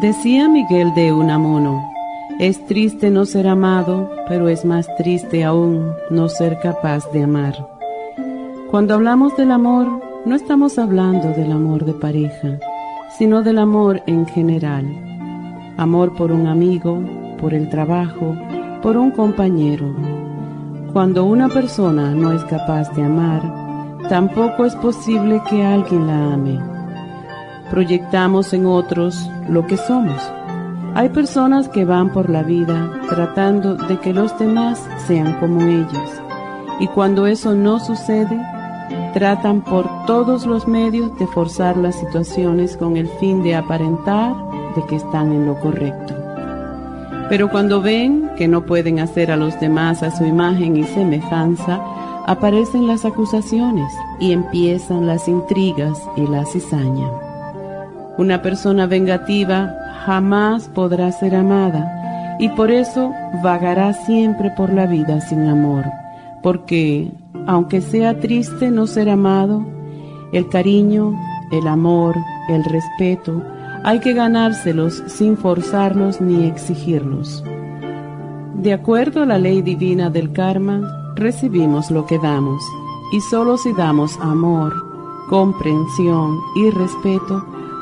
Decía Miguel de Unamuno, es triste no ser amado, pero es más triste aún no ser capaz de amar. Cuando hablamos del amor, no estamos hablando del amor de pareja, sino del amor en general. Amor por un amigo, por el trabajo, por un compañero. Cuando una persona no es capaz de amar, tampoco es posible que alguien la ame proyectamos en otros lo que somos. Hay personas que van por la vida tratando de que los demás sean como ellos y cuando eso no sucede, tratan por todos los medios de forzar las situaciones con el fin de aparentar de que están en lo correcto. Pero cuando ven que no pueden hacer a los demás a su imagen y semejanza, aparecen las acusaciones y empiezan las intrigas y la cizaña. Una persona vengativa jamás podrá ser amada y por eso vagará siempre por la vida sin amor, porque aunque sea triste no ser amado, el cariño, el amor, el respeto, hay que ganárselos sin forzarlos ni exigirlos. De acuerdo a la ley divina del karma, recibimos lo que damos, y solo si damos amor, comprensión y respeto,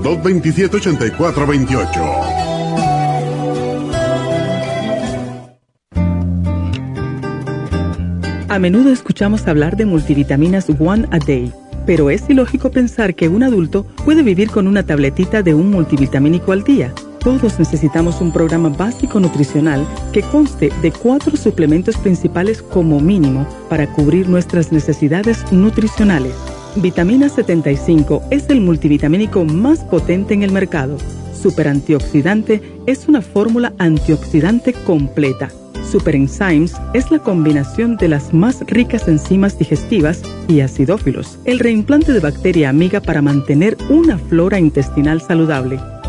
227-8428. A menudo escuchamos hablar de multivitaminas One a Day, pero es ilógico pensar que un adulto puede vivir con una tabletita de un multivitamínico al día. Todos necesitamos un programa básico nutricional que conste de cuatro suplementos principales como mínimo para cubrir nuestras necesidades nutricionales. Vitamina 75 es el multivitamínico más potente en el mercado. Super antioxidante es una fórmula antioxidante completa. Super Enzymes es la combinación de las más ricas enzimas digestivas y acidófilos, el reimplante de bacteria amiga para mantener una flora intestinal saludable.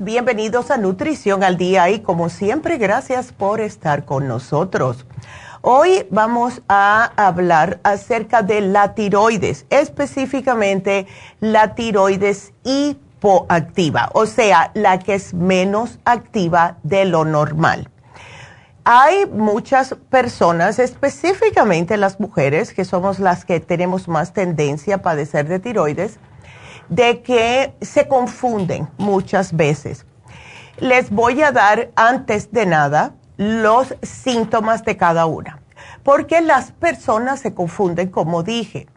Bienvenidos a Nutrición al Día y como siempre, gracias por estar con nosotros. Hoy vamos a hablar acerca de la tiroides, específicamente la tiroides hipoactiva, o sea, la que es menos activa de lo normal. Hay muchas personas, específicamente las mujeres, que somos las que tenemos más tendencia a padecer de tiroides, de que se confunden muchas veces. Les voy a dar antes de nada los síntomas de cada una, porque las personas se confunden, como dije.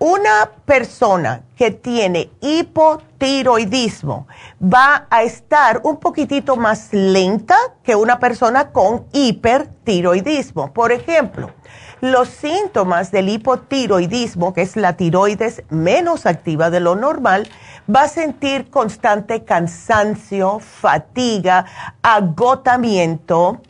Una persona que tiene hipotiroidismo va a estar un poquitito más lenta que una persona con hipertiroidismo. Por ejemplo, Los síntomas del hipotiroidismo, que es la tiroides menos activa de lo normal, va a sentir constante cansancio, fatiga, agotamiento,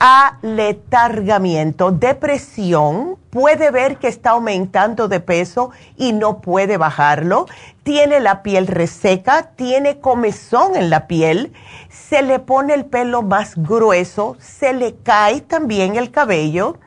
aletargamiento, depresión, puede ver que está aumentando de peso y no puede bajarlo, tiene la piel reseca, tiene comezón en la piel, se le pone el pelo más grueso, se le cae también el cabello,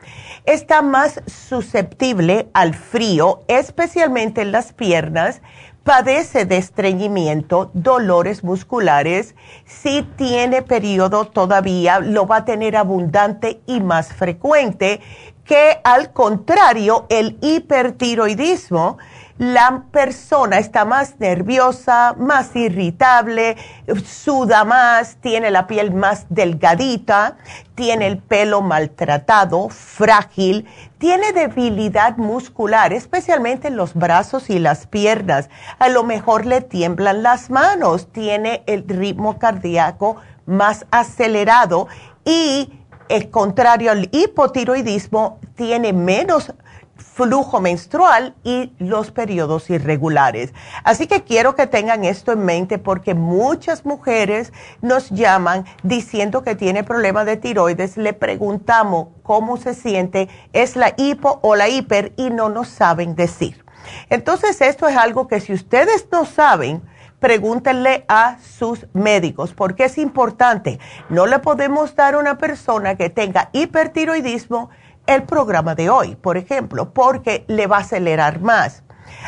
está más susceptible al frío, especialmente en las piernas, padece de estreñimiento, dolores musculares, si tiene periodo todavía, lo va a tener abundante y más frecuente que al contrario, el hipertiroidismo la persona está más nerviosa, más irritable, suda más, tiene la piel más delgadita, tiene el pelo maltratado, frágil, tiene debilidad muscular, especialmente en los brazos y las piernas. A lo mejor le tiemblan las manos, tiene el ritmo cardíaco más acelerado y, el contrario al hipotiroidismo, tiene menos flujo menstrual y los periodos irregulares. Así que quiero que tengan esto en mente porque muchas mujeres nos llaman diciendo que tiene problema de tiroides, le preguntamos cómo se siente, es la hipo o la hiper y no nos saben decir. Entonces esto es algo que si ustedes no saben, pregúntenle a sus médicos porque es importante. No le podemos dar a una persona que tenga hipertiroidismo el programa de hoy, por ejemplo, porque le va a acelerar más.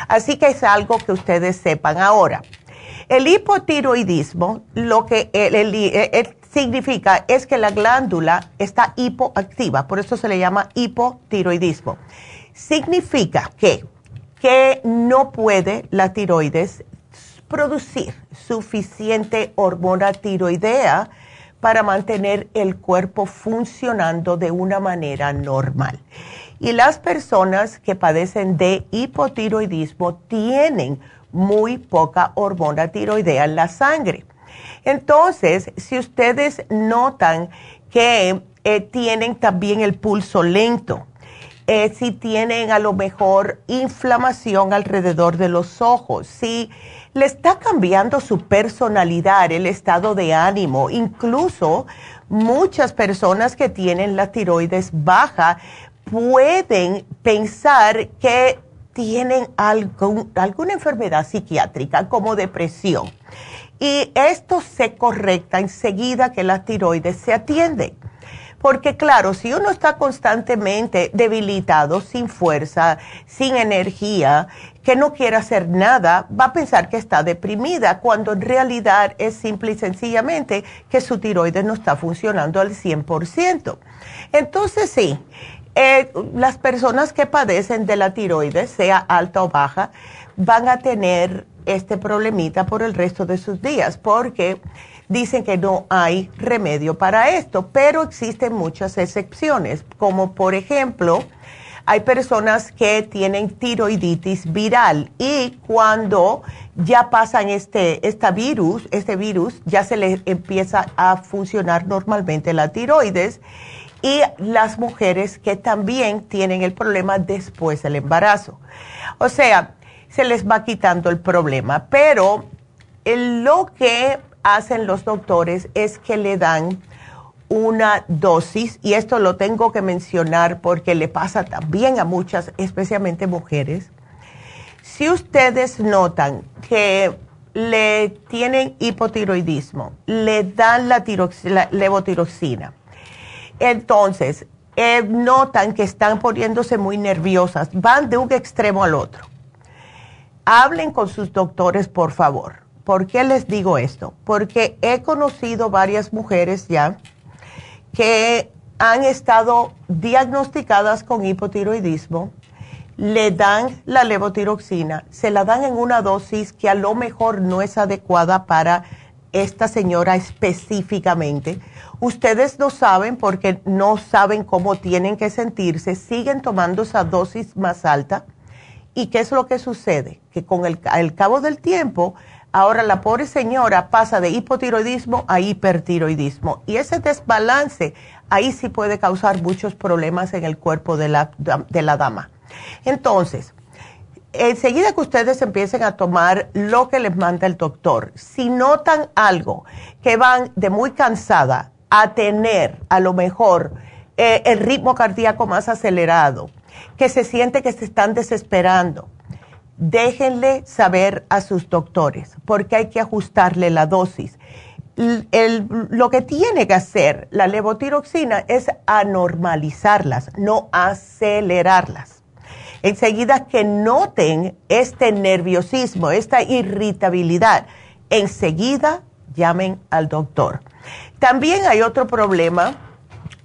Así que es algo que ustedes sepan ahora. El hipotiroidismo lo que significa es que la glándula está hipoactiva, por eso se le llama hipotiroidismo. Significa que, que no puede la tiroides producir suficiente hormona tiroidea para mantener el cuerpo funcionando de una manera normal. Y las personas que padecen de hipotiroidismo tienen muy poca hormona tiroidea en la sangre. Entonces, si ustedes notan que eh, tienen también el pulso lento, eh, si tienen a lo mejor inflamación alrededor de los ojos, si le está cambiando su personalidad, el estado de ánimo. Incluso muchas personas que tienen la tiroides baja pueden pensar que tienen alguna enfermedad psiquiátrica como depresión. Y esto se correcta enseguida que la tiroides se atiende. Porque claro, si uno está constantemente debilitado, sin fuerza, sin energía, que no quiere hacer nada, va a pensar que está deprimida, cuando en realidad es simple y sencillamente que su tiroides no está funcionando al 100%. Entonces sí, eh, las personas que padecen de la tiroides, sea alta o baja, van a tener este problemita por el resto de sus días, porque dicen que no hay remedio para esto, pero existen muchas excepciones, como por ejemplo, hay personas que tienen tiroiditis viral y cuando ya pasan este, virus, este virus, ya se les empieza a funcionar normalmente la tiroides y las mujeres que también tienen el problema después del embarazo. O sea, se les va quitando el problema, pero lo que hacen los doctores es que le dan una dosis, y esto lo tengo que mencionar porque le pasa también a muchas, especialmente mujeres. Si ustedes notan que le tienen hipotiroidismo, le dan la, levotiroxina, entonces eh, notan que están poniéndose muy nerviosas, van de un extremo al otro. Hablen con sus doctores, por favor ¿Por qué les digo esto? Porque he conocido varias mujeres ya que han estado diagnosticadas con hipotiroidismo, le dan la levotiroxina, se la dan en una dosis que a lo mejor no es adecuada para esta señora específicamente. Ustedes no saben porque no saben cómo tienen que sentirse, siguen tomando esa dosis más alta. ¿Y qué es lo que sucede? Que con el, el cabo del tiempo Ahora la pobre señora pasa de hipotiroidismo a hipertiroidismo y ese desbalance ahí sí puede causar muchos problemas en el cuerpo de la, de la dama. Entonces, enseguida que ustedes empiecen a tomar lo que les manda el doctor, si notan algo que van de muy cansada a tener a lo mejor eh, el ritmo cardíaco más acelerado, que se siente que se están desesperando, déjenle saber a sus doctores porque hay que ajustarle la dosis. lo que tiene que hacer la levotiroxina es anormalizarlas, no acelerarlas. Enseguida que noten este nerviosismo, esta irritabilidad, enseguida llamen al doctor. También hay otro problema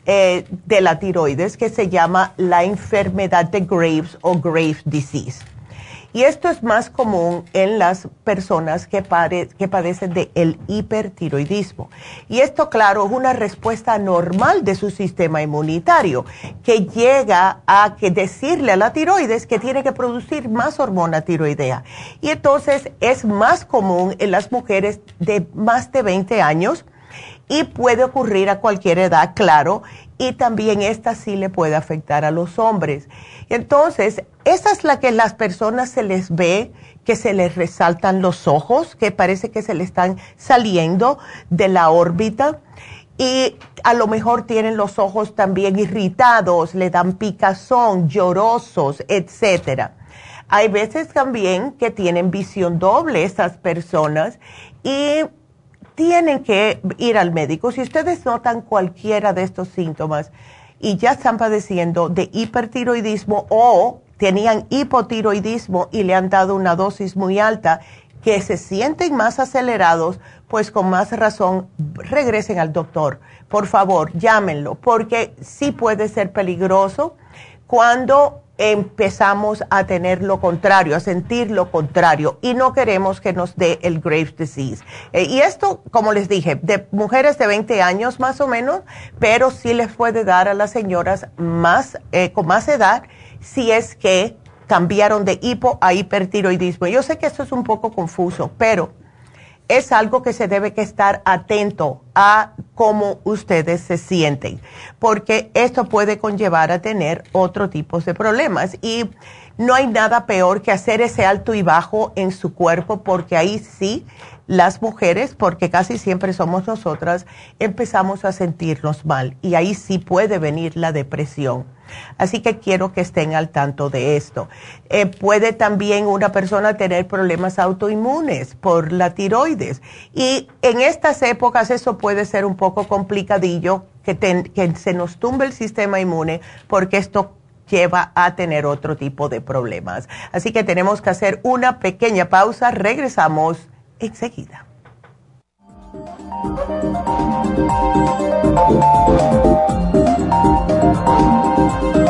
eh, de la tiroides que se llama la enfermedad de Graves o Graves disease. Y esto es más común en las personas que, padecen de el hipertiroidismo. Y esto, claro, es una respuesta normal de su sistema inmunitario, que llega a que decirle a la tiroides que tiene que producir más hormona tiroidea. Y entonces es más común en las mujeres de más de 20 años y puede ocurrir a cualquier edad, claro, y también esta sí le puede afectar a los hombres. Entonces, esa es la que las personas se les ve, que se les resaltan los ojos, que parece que se le están saliendo de la órbita y a lo mejor tienen los ojos también irritados, le dan picazón, llorosos, etcétera. Hay veces también que tienen visión doble estas personas y tienen que ir al médico. Si ustedes notan cualquiera de estos síntomas y ya están padeciendo de hipertiroidismo o tenían hipotiroidismo y le han dado una dosis muy alta, que se sienten más acelerados, pues con más razón regresen al doctor. Por favor, llámenlo, porque sí puede ser peligroso cuando empezamos a tener lo contrario, a sentir lo contrario y no queremos que nos dé el Graves disease. Eh, y esto, como les dije, de mujeres de 20 años más o menos, pero sí les puede dar a las señoras más, eh, con más edad si es que cambiaron de hipo a hipertiroidismo. Yo sé que esto es un poco confuso, pero es algo que se debe que estar atento a cómo ustedes se sienten, porque esto puede conllevar a tener otro tipo de problemas. Y no hay nada peor que hacer ese alto y bajo en su cuerpo, porque ahí sí las mujeres, porque casi siempre somos nosotras, empezamos a sentirnos mal y ahí sí puede venir la depresión. Así que quiero que estén al tanto de esto. Eh, puede también una persona tener problemas autoinmunes por la tiroides y en estas épocas eso puede ser un poco complicadillo que, que se nos tumbe el sistema inmune porque esto lleva a tener otro tipo de problemas. Así que tenemos que hacer una pequeña pausa. Regresamos enseguida. Música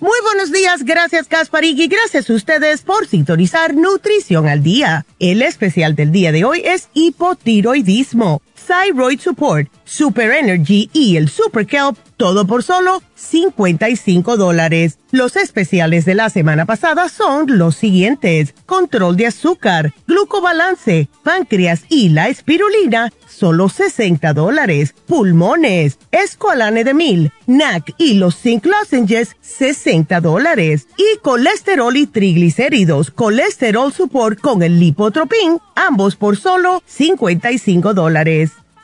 Muy buenos días, gracias Gasparín y gracias a ustedes por sintonizar Nutrición al Día. El especial del día de hoy es hipotiroidismo, Thyroid Support, Super Energy y el Super Kelp, todo por solo 55 dólares. Los especiales de la semana pasada son los siguientes. Control de azúcar, glucobalance, páncreas y la espirulina, solo 60 dólares. Pulmones, escualane de mil, NAC y los zinc lozenges, 60 dólares. Y colesterol y triglicéridos, colesterol support con el lipotropin, ambos por solo 55 dólares.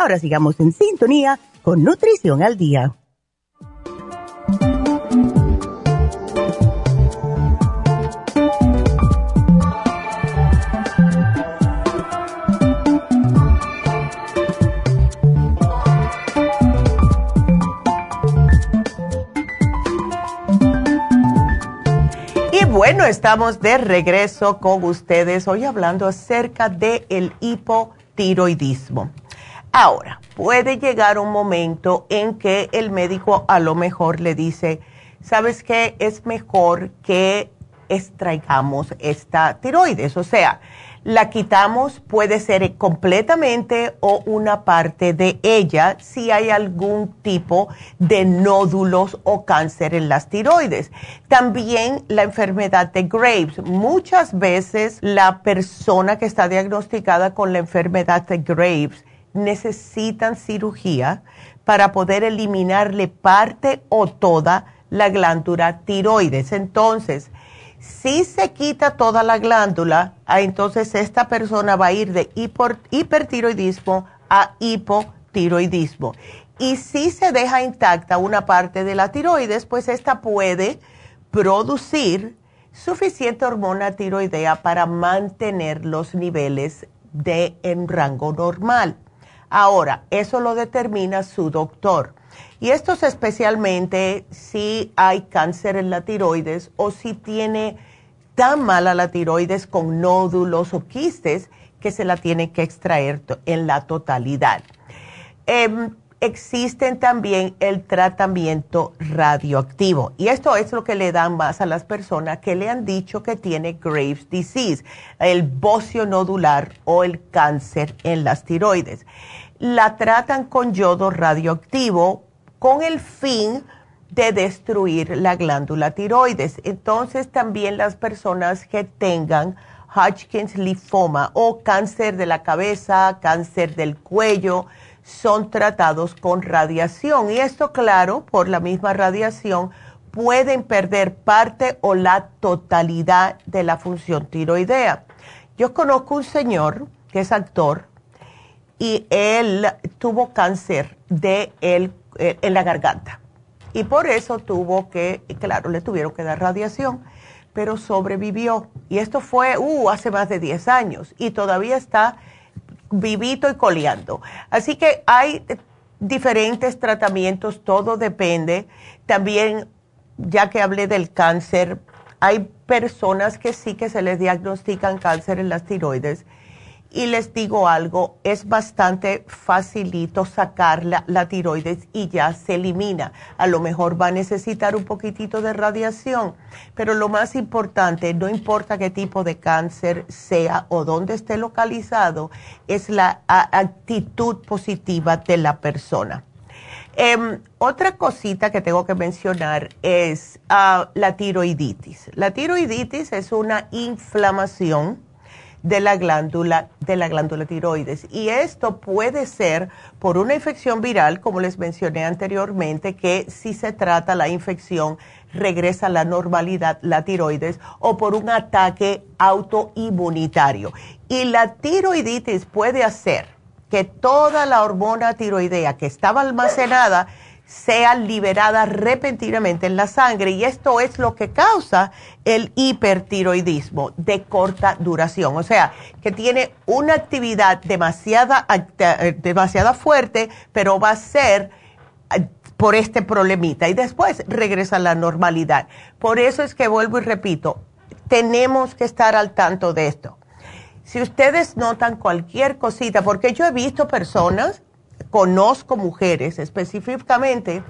Ahora sigamos en sintonía con Nutrición al Día. Y bueno, estamos de regreso con ustedes hoy hablando acerca del el hipotiroidismo. Ahora, puede llegar un momento en que el médico a lo mejor le dice, ¿sabes qué? Es mejor que extraigamos esta tiroides. O sea, la quitamos, puede ser completamente o una parte de ella si hay algún tipo de nódulos o cáncer en las tiroides. También la enfermedad de Graves. Muchas veces la persona que está diagnosticada con la enfermedad de Graves necesitan cirugía para poder eliminarle parte o toda la glándula tiroides. Entonces, si se quita toda la glándula, ah, entonces esta persona va a ir de hipertiroidismo a hipotiroidismo. Y si se deja intacta una parte de la tiroides, pues esta puede producir suficiente hormona tiroidea para mantener los niveles de en rango normal. Ahora, eso lo determina su doctor. Y esto es especialmente si hay cáncer en la tiroides o si tiene tan mala la tiroides con nódulos o quistes que se la tiene que extraer en la totalidad. Em, existen también el tratamiento radioactivo. Y esto es lo que le dan más a las personas que le han dicho que tiene Graves' disease, el bocio nodular o el cáncer en las tiroides. La tratan con yodo radioactivo con el fin de destruir la glándula tiroides. Entonces también las personas que tengan Hodgkin's linfoma o cáncer de la cabeza, cáncer del cuello, son tratados con radiación. Y esto, claro, por la misma radiación, pueden perder parte o la totalidad de la función tiroidea. Yo conozco un señor que es actor y él tuvo cáncer de eh, en la garganta. Y por eso tuvo que, claro, le tuvieron que dar radiación, pero sobrevivió. Y esto fue uh, hace más de 10 años y todavía está vivito y coleando. Así que hay diferentes tratamientos, todo depende. También, ya que hablé del cáncer, hay personas que sí que se les diagnostican cáncer en las tiroides y les digo algo, es bastante facilito sacar la, tiroides y ya se elimina. A lo mejor va a necesitar un poquitito de radiación, pero lo más importante, no importa qué tipo de cáncer sea o dónde esté localizado, es la actitud positiva de la persona. Em, otra cosita que tengo que mencionar es ah, la tiroiditis. La tiroiditis es una inflamación de la glándula de la glándula tiroides. Y esto puede ser por una infección viral como les mencioné anteriormente que si se trata la infección regresa a la normalidad la tiroides o por un ataque autoinmunitario. Y la tiroiditis puede hacer que toda la hormona tiroidea que estaba almacenada sea liberada repentinamente en la sangre y esto es lo que causa el hipertiroidismo de corta duración, o sea, que tiene una actividad demasiada, demasiada fuerte, pero va a ser eh, por este problemita y después regresa a la normalidad. Por eso es que vuelvo y repito, tenemos que estar al tanto de esto. Si ustedes notan cualquier cosita, porque yo he visto personas conozco mujeres específicamente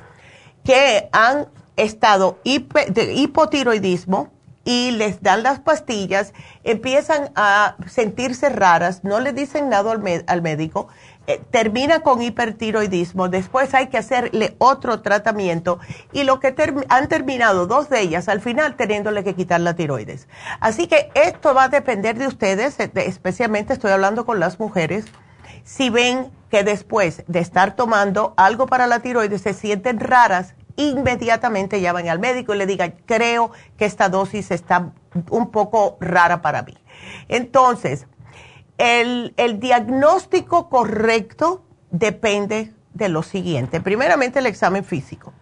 que han estado de hipotiroidismo y les dan las pastillas, empiezan a sentirse raras, no le dicen nada al, médico, eh, termina con hipertiroidismo, después hay que hacerle otro tratamiento y lo que han terminado dos de ellas al final teniéndole que quitar la tiroides. Así que esto va a depender de ustedes, eh, especialmente estoy hablando con las mujeres si ven que después de estar tomando algo para la tiroides se sienten raras, inmediatamente llaman al médico y le digan, creo que esta dosis está un poco rara para mí. Entonces, el, el diagnóstico correcto depende de lo siguiente. Primeramente, el examen físico.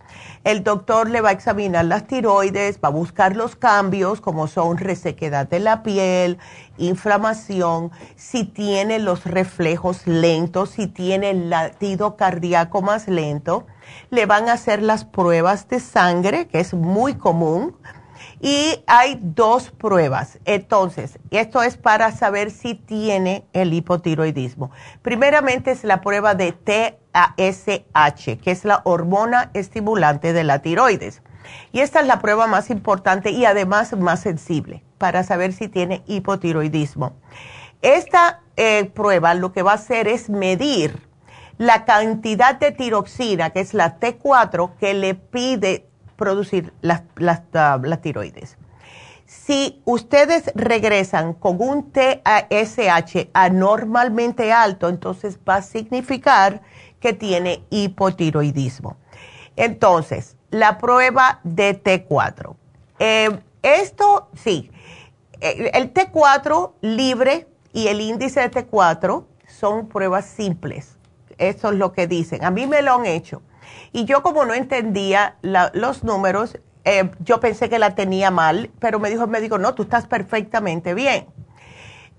El doctor le va a examinar las tiroides, va a buscar los cambios como son resequedad de la piel, inflamación, si tiene los reflejos lentos, si tiene el latido cardíaco más lento. Le van a hacer las pruebas de sangre, que es muy común. Y hay dos pruebas. Entonces, esto es para saber si tiene el hipotiroidismo. Primeramente es la prueba de T ASH, que es la hormona estimulante de la tiroides. Y esta es la prueba más importante y además más sensible para saber si tiene hipotiroidismo. Esta eh, prueba lo que va a hacer es medir la cantidad de tiroxina, que es la T4, que le pide producir las, las tiroides. Si ustedes regresan con un TSH anormalmente alto, entonces va a significar que tiene hipotiroidismo. Entonces, la prueba de T4. Eh, esto sí, eh, el T4 libre y el índice de T4 son pruebas simples. Eso es lo que dicen. A mí me lo han hecho. Y yo como no entendía los números, eh, yo pensé que la tenía mal, pero me dijo el médico, no, tú estás perfectamente bien.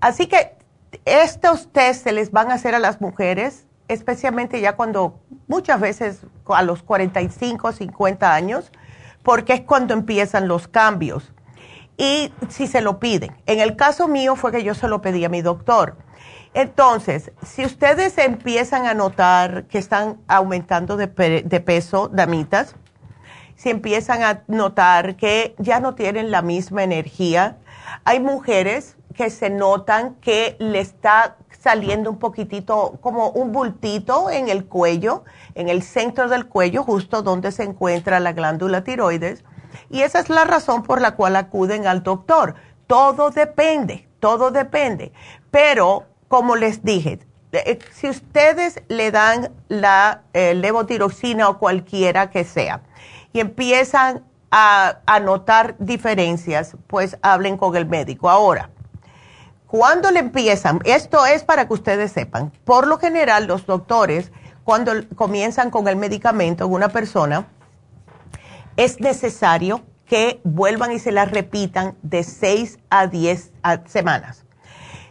Así que estos test se les van a hacer a las mujeres especialmente ya cuando muchas veces a los 45, 50 años, porque es cuando empiezan los cambios. Y si se lo piden. En el caso mío fue que yo se lo pedí a mi doctor. Entonces, si ustedes empiezan a notar que están aumentando de, de peso, damitas, si empiezan a notar que ya no tienen la misma energía, hay mujeres que se notan que le está saliendo un poquitito, como un bultito en el cuello, en el centro del cuello, justo donde se encuentra la glándula tiroides. Y esa es la razón por la cual acuden al doctor. Todo depende, todo depende. Pero, como les dije, eh, si ustedes le dan la eh, levotiroxina o cualquiera que sea y empiezan a, a notar diferencias, pues hablen con el médico. Ahora, cuando le empiezan, esto es para que ustedes sepan, por lo general los doctores, cuando comienzan con el medicamento en una persona, es necesario que vuelvan y se la repitan de 6 a 10 semanas.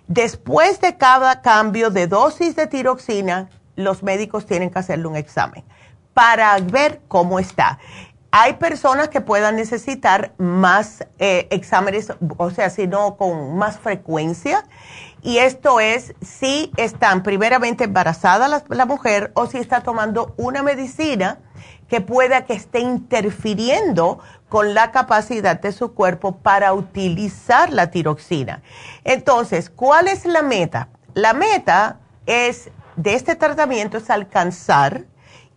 Después de cada cambio de dosis de tiroxina, los médicos tienen que hacerle un examen para ver cómo está. Hay personas que puedan necesitar más eh, exámenes, o sea, sino con más frecuencia. Y esto es si están primeramente embarazada la, mujer o si está tomando una medicina que pueda que esté interfiriendo con la capacidad de su cuerpo para utilizar la tiroxina. Entonces, ¿cuál es la meta? La meta es de este tratamiento es alcanzar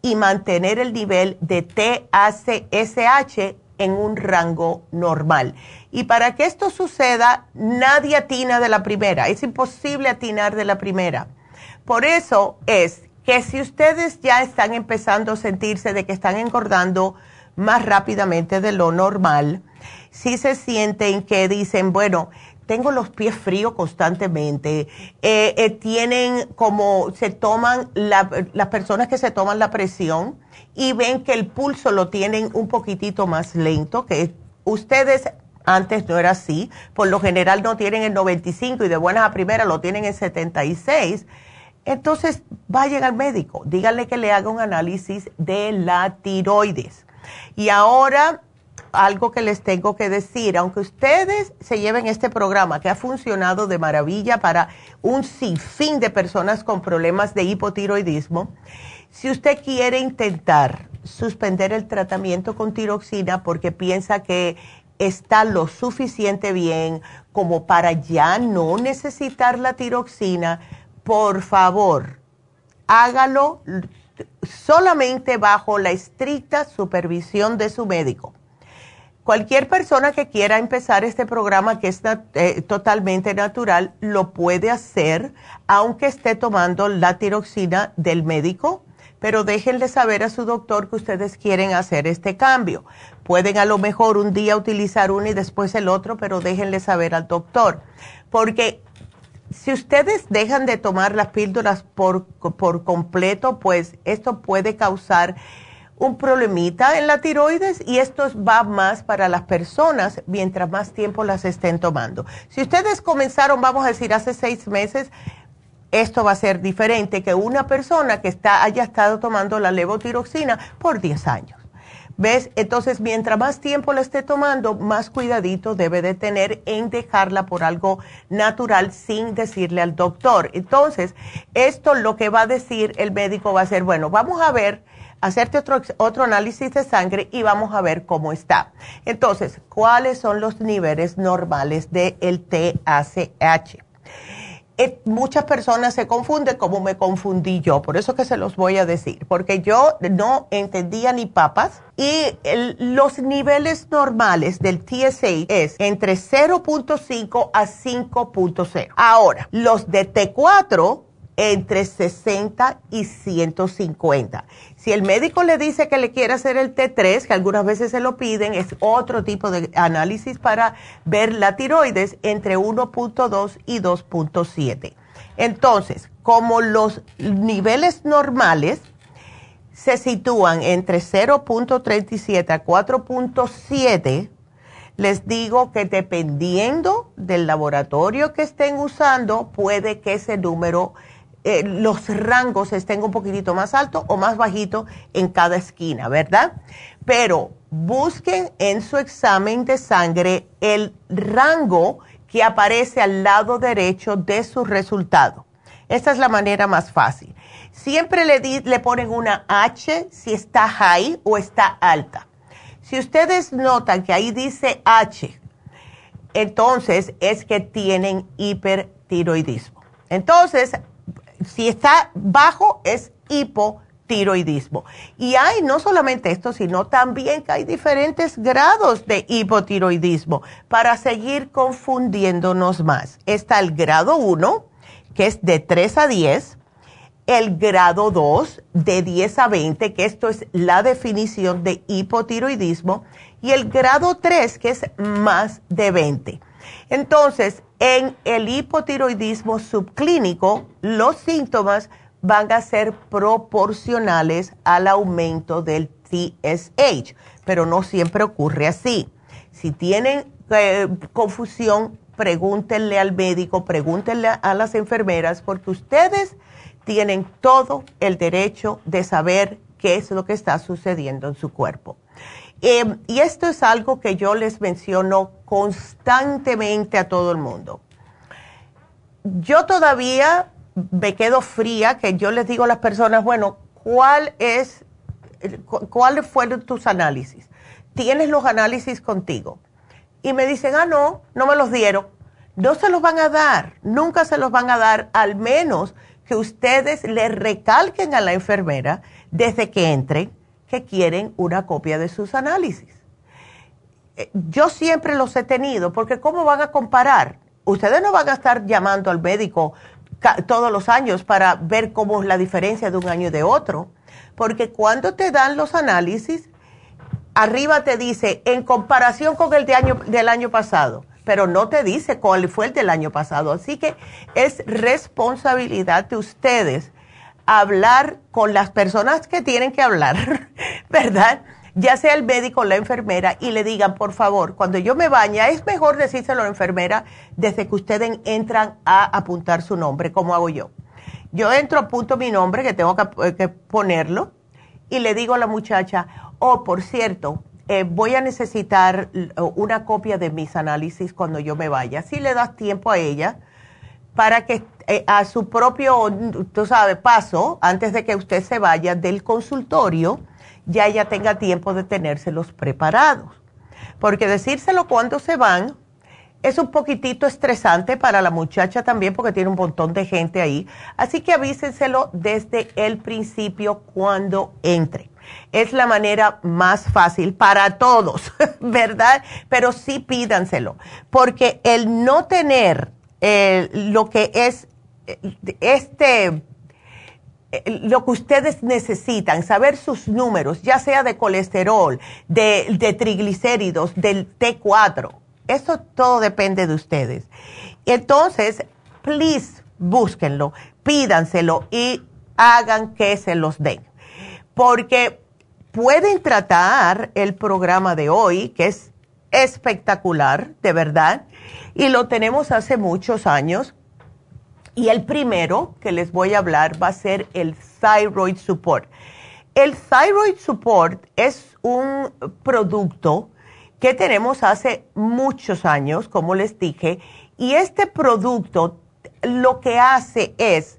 y mantener el nivel de TACSH en un rango normal. Y para que esto suceda, nadie atina de la primera. Es imposible atinar de la primera. Por eso es que si ustedes ya están empezando a sentirse de que están engordando más rápidamente de lo normal, si se sienten que dicen, bueno, tengo los pies fríos constantemente, eh, eh, tienen como se toman, las personas que se toman la presión y ven que el pulso lo tienen un poquitito más lento, que ustedes antes no era así, por lo general no tienen el 95 y de buenas a primera lo tienen en 76. Entonces vayan al médico, díganle que le haga un análisis de la tiroides. Y ahora algo que les tengo que decir, aunque ustedes se lleven este programa que ha funcionado de maravilla para un sinfín de personas con problemas de hipotiroidismo, si usted quiere intentar suspender el tratamiento con tiroxina porque piensa que está lo suficiente bien como para ya no necesitar la tiroxina, por favor, hágalo solamente bajo la estricta supervisión de su médico. Cualquier persona que quiera empezar este programa que es eh, totalmente natural lo puede hacer aunque esté tomando la tiroxina del médico, pero déjenle saber a su doctor que ustedes quieren hacer este cambio. Pueden a lo mejor un día utilizar uno y después el otro, pero déjenle saber al doctor. Porque si ustedes dejan de tomar las píldoras por, por completo, pues esto puede causar un problemita en la tiroides y esto va más para las personas mientras más tiempo las estén tomando. Si ustedes comenzaron, vamos a decir, hace seis meses, esto va a ser diferente que una persona que está, haya estado tomando la levotiroxina por 10 años. ¿Ves? Entonces, mientras más tiempo la esté tomando, más cuidadito debe de tener en dejarla por algo natural sin decirle al doctor. Entonces, esto lo que va a decir el médico va a ser, bueno, vamos a ver hacerte otro, otro análisis de sangre y vamos a ver cómo está. Entonces, ¿cuáles son los niveles normales del el TACH? Eh, muchas personas se confunden como me confundí yo, por eso que se los voy a decir, porque yo no entendía ni papas y los niveles normales del TSH es entre 0.5 a 5.0. Ahora, los de T4 entre 60 y 150. Si el médico le dice que le quiere hacer el T3, que algunas veces se lo piden, es otro tipo de análisis para ver la tiroides entre 1.2 y 2.7. Entonces, como los niveles normales se sitúan entre 0.37 a 4.7, les digo que dependiendo del laboratorio que estén usando, puede que ese número eh, los rangos estén un poquitito más alto o más bajito en cada esquina, ¿verdad? Pero busquen en su examen de sangre el rango que aparece al lado derecho de su resultado. Esta es la manera más fácil. Siempre le, le ponen una H si está high o está alta. Si ustedes notan que ahí dice H, entonces es que tienen hipertiroidismo. Entonces, si está bajo es hipotiroidismo. Y hay no solamente esto, sino también que hay diferentes grados de hipotiroidismo para seguir confundiéndonos más. Está el grado 1, que es de 3 a 10, el grado 2 de 10 a 20, que esto es la definición de hipotiroidismo, y el grado 3, que es más de 20. Entonces, en el hipotiroidismo subclínico, los síntomas van a ser proporcionales al aumento del TSH, pero no siempre ocurre así. Si tienen eh, confusión, pregúntenle al médico, pregúntenle a las enfermeras, porque ustedes tienen todo el derecho de saber qué es lo que está sucediendo en su cuerpo. Em, y esto es algo que yo les menciono constantemente a todo el mundo. Yo todavía me quedo fría que yo les digo a las personas, bueno, ¿cuál es, cuáles fueron tus análisis? ¿Tienes los análisis contigo? Y me dicen, ah, no, no me los dieron. No se los van a dar, nunca se los van a dar, al menos que ustedes le recalquen a la enfermera desde que entren que quieren una copia de sus análisis. Eh, yo siempre los he tenido, porque ¿cómo van a comparar? Ustedes no van a estar llamando al médico todos los años para ver cómo es la diferencia de un año y de otro, porque cuando te dan los análisis, arriba te dice, en comparación con el de año, del año pasado, pero no te dice cuál fue el del año pasado. Así que es responsabilidad de ustedes hablar con las personas que tienen que hablar, ¿verdad? Ya sea el médico o la enfermera y le digan, por favor, cuando yo me baña, es mejor decírselo a la enfermera desde que ustedes entran a apuntar su nombre, como hago yo. Yo entro, apunto mi nombre, que tengo que, que ponerlo, y le digo a la muchacha, oh, por cierto, eh, voy a necesitar una copia de mis análisis cuando yo me vaya. Si le das tiempo a ella para que eh, a su propio, tú sabes, paso, antes de que usted se vaya del consultorio, ya ella tenga tiempo de tenérselos preparados. Porque decírselo cuando se van es un poquitito estresante para la muchacha también porque tiene un montón de gente ahí. Así que avísenselo desde el principio cuando entre es la manera más fácil para todos, ¿verdad? Pero sí pídanselo, porque el no tener eh, lo que es eh, este, eh, lo que ustedes necesitan, saber sus números, ya sea de colesterol, de, triglicéridos, del T4, eso todo depende de ustedes. Entonces, please, búsquenlo, pídanselo y hagan que se los den. Porque pueden tratar el programa de hoy, que es espectacular, de verdad, y lo tenemos hace muchos años. Y el primero que les voy a hablar va a ser el Thyroid Support. El Thyroid Support es un producto que tenemos hace muchos años, como les dije, y este producto lo que hace es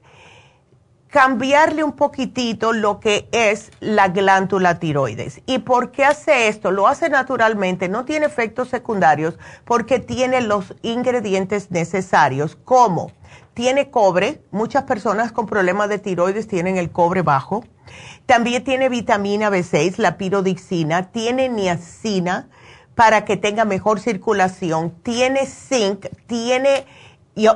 cambiarle un poquitito lo que es la glándula tiroides. ¿Y por qué hace esto? Lo hace naturalmente, no tiene efectos secundarios porque tiene los ingredientes necesarios, como tiene cobre, muchas personas con problemas de tiroides tienen el cobre bajo, también tiene vitamina B6, la pirodixina, tiene niacina para que tenga mejor circulación, tiene zinc, tiene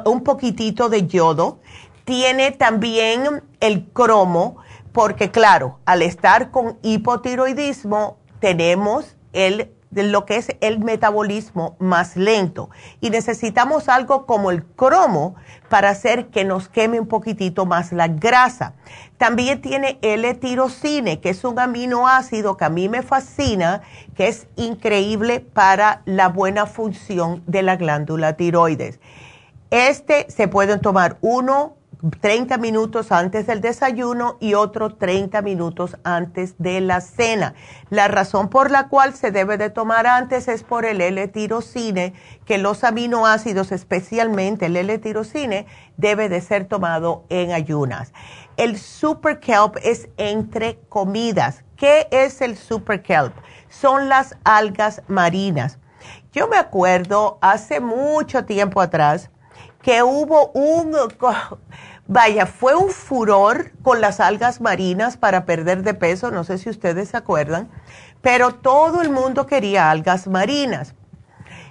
un poquitito de yodo, tiene también el cromo, porque claro, al estar con hipotiroidismo tenemos el lo que es el metabolismo más lento y necesitamos algo como el cromo para hacer que nos queme un poquitito más la grasa. También tiene L-tirocine, que es un aminoácido que a mí me fascina, que es increíble para la buena función de la glándula tiroides. Este se pueden tomar uno 30 minutos antes del desayuno y otro 30 minutos antes de la cena. La razón por la cual se debe de tomar antes es por el L-tirocine, que los aminoácidos, especialmente el L-tirocine, debe de ser tomado en ayunas. El super kelp es entre comidas. ¿Qué es el super kelp? Son las algas marinas. Yo me acuerdo hace mucho tiempo atrás que hubo un Vaya, fue un furor con las algas marinas para perder de peso, no sé si ustedes se acuerdan, pero todo el mundo quería algas marinas.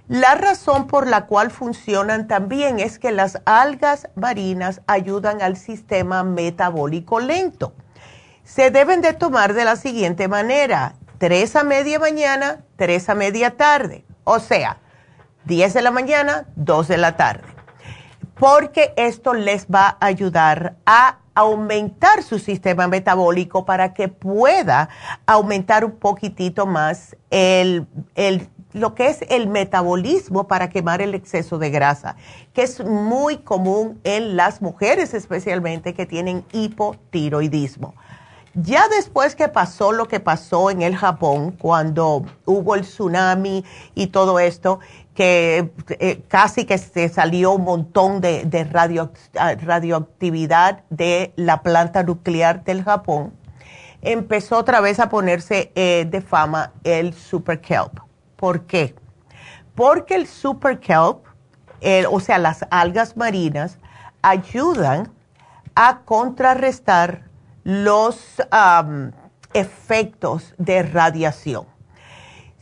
La razón por la cual funcionan también es que las algas marinas ayudan al sistema metabólico lento. Se deben de tomar de la siguiente manera, 3 a media mañana, 3 a media tarde, o sea, 10 de la mañana, 2 de la tarde porque esto les va a ayudar a aumentar su sistema metabólico para que pueda aumentar un poquitito más el, lo que es el metabolismo para quemar el exceso de grasa, que es muy común en las mujeres especialmente que tienen hipotiroidismo. Ya después que pasó lo que pasó en el Japón, cuando hubo el tsunami y todo esto, que eh, casi que se salió un montón de, ah, radioactividad de la planta nuclear del Japón, empezó otra vez a ponerse eh, de fama el super kelp. ¿Por qué? Porque el super kelp, o sea, las algas marinas, ayudan a contrarrestar los efectos de radiación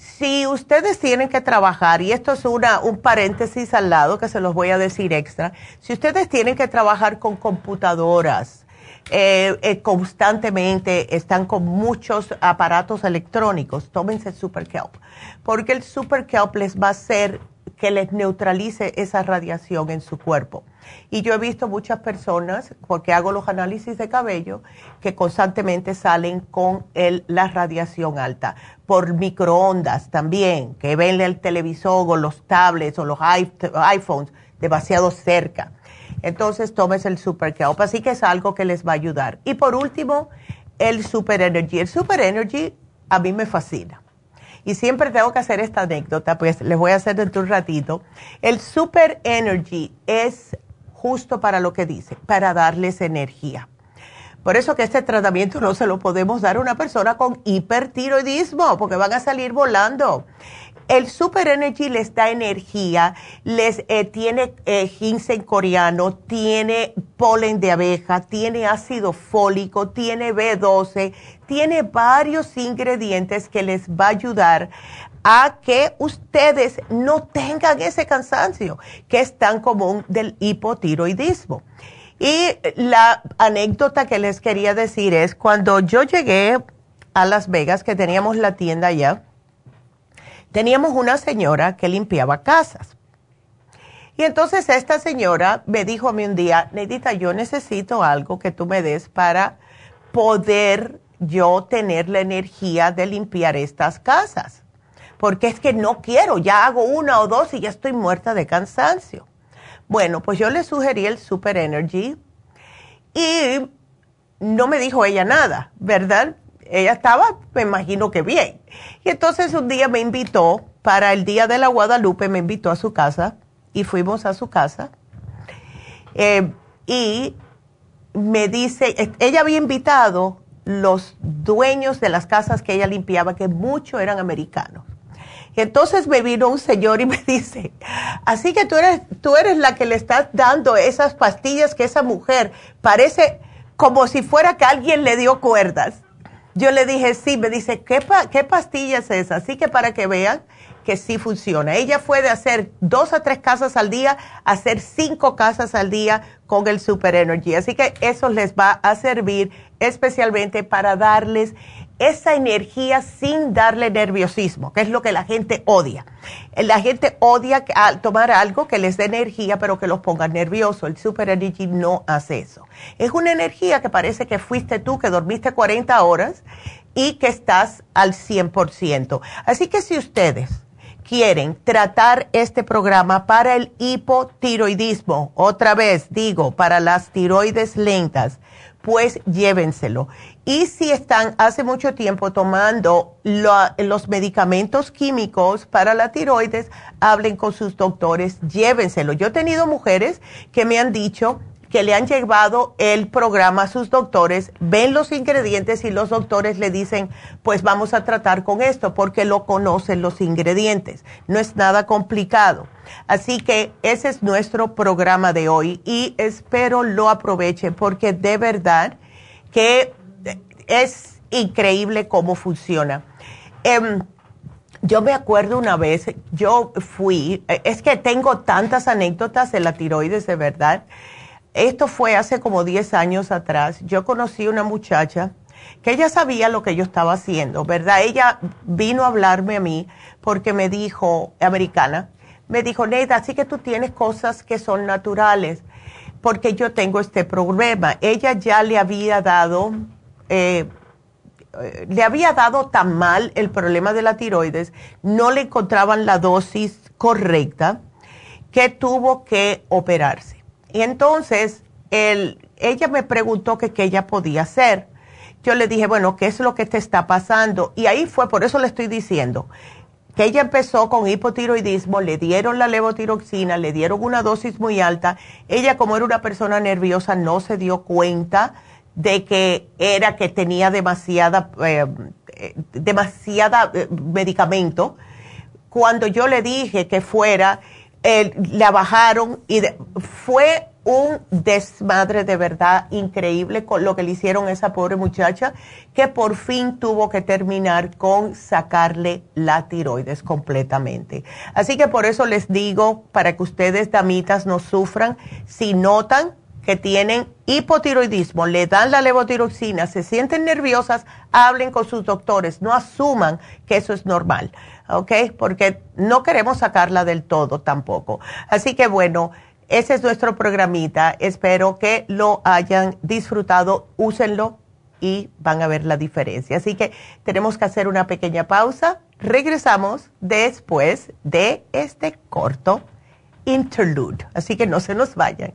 si ustedes tienen que trabajar, y esto es una, un paréntesis al lado que se los voy a decir extra, si ustedes tienen que trabajar con computadoras, eh, eh, constantemente están con muchos aparatos electrónicos, tómense Kelp, porque el Super Kelp les va a hacer que les neutralice esa radiación en su cuerpo. Y yo he visto muchas personas, porque hago los análisis de cabello, que constantemente salen con la radiación alta. Por microondas también, que ven el televisor o los tablets o los iPhones demasiado cerca. Entonces tomes el Super Kelp, así que es algo que les va a ayudar. Y por último, el Super Energy. El Super Energy a mí me fascina y siempre tengo que hacer esta anécdota, pues les voy a hacer dentro un ratito. El Super Energy es justo para lo que dice, para darles energía. Por eso que este tratamiento no se lo podemos dar a una persona con hipertiroidismo, porque van a salir volando. El Super Energy les da energía, les eh, tiene eh, ginseng coreano, tiene polen de abeja, tiene ácido fólico, tiene B12, tiene varios ingredientes que les va a ayudar a que ustedes no tengan ese cansancio que es tan común del hipotiroidismo. Y la anécdota que les quería decir es cuando yo llegué a Las Vegas, que teníamos la tienda allá, teníamos una señora que limpiaba casas. Y entonces esta señora me dijo a mí un día, Neidita, yo necesito algo que tú me des para poder yo tener la energía de limpiar estas casas. Porque es que no quiero, ya hago una o dos y ya estoy muerta de cansancio. Bueno, pues yo le sugerí el Super Energy y no me dijo ella nada, ¿verdad? Ella estaba, me imagino que bien. Y entonces un día me invitó, para el Día de la Guadalupe, me invitó a su casa y fuimos a su casa. Eh, y me dice, ella había invitado los dueños de las casas que ella limpiaba, que muchos eran americanos. Y entonces me vino un señor y me dice, así que tú eres, tú eres la que le estás dando esas pastillas que esa mujer parece como si fuera que alguien le dio cuerdas. Yo le dije, sí, me dice, ¿qué, ¿qué pastilla es esa? Así que para que vean que sí funciona. Ella fue de hacer dos a tres casas al día hacer cinco casas al día con el Super Energy. Así que eso les va a servir especialmente para darles esa energía sin darle nerviosismo, que es lo que la gente odia. La gente odia tomar algo que les dé energía, pero que los ponga nerviosos. El Super Energy no hace eso. Es una energía que parece que fuiste tú, que dormiste 40 horas y que estás al 100%. Así que si ustedes quieren tratar este programa para el hipotiroidismo, otra vez digo, para las tiroides lentas, pues llévenselo. Y si están hace mucho tiempo tomando los medicamentos químicos para la tiroides, hablen con sus doctores, llévenselo. Yo he tenido mujeres que me han dicho que le han llevado el programa a sus doctores, ven los ingredientes y los doctores le dicen, pues vamos a tratar con esto porque lo conocen los ingredientes. No es nada complicado. Así que ese es nuestro programa de hoy y espero lo aprovechen porque de verdad que es increíble cómo funciona. Em, yo me acuerdo una vez, yo fui, es que tengo tantas anécdotas de la tiroides de verdad. Esto fue hace como 10 años atrás. Yo conocí una muchacha que ella sabía lo que yo estaba haciendo, ¿verdad? Ella vino a hablarme a mí porque me dijo, americana, me dijo, Neida, así que tú tienes cosas que son naturales, porque yo tengo este problema. Ella ya le había dado, eh, le había dado tan mal el problema de la tiroides, no le encontraban la dosis correcta, que tuvo que operarse. Y entonces ella me preguntó qué ella podía hacer. Yo le dije, bueno, ¿qué es lo que te está pasando? Y ahí fue, por eso le estoy diciendo, que ella empezó con hipotiroidismo, le dieron la levotiroxina, le dieron una dosis muy alta. Ella, como era una persona nerviosa, no se dio cuenta de que era que tenía demasiada, eh, demasiada eh, medicamento. Cuando yo le dije que fuera, la bajaron y fue un desmadre de verdad increíble con lo que le hicieron a esa pobre muchacha que por fin tuvo que terminar con sacarle la tiroides completamente. Así que por eso les digo, para que ustedes damitas no sufran, si notan que tienen hipotiroidismo, le dan la levotiroxina, se sienten nerviosas, hablen con sus doctores, no asuman que eso es normal. ¿ok? Porque no queremos sacarla del todo tampoco. Así que bueno, ese es nuestro programita. Espero que lo hayan disfrutado, úsenlo y van a ver la diferencia. Así que tenemos que hacer una pequeña pausa. Regresamos después de este corto interlude. Así que no se nos vayan.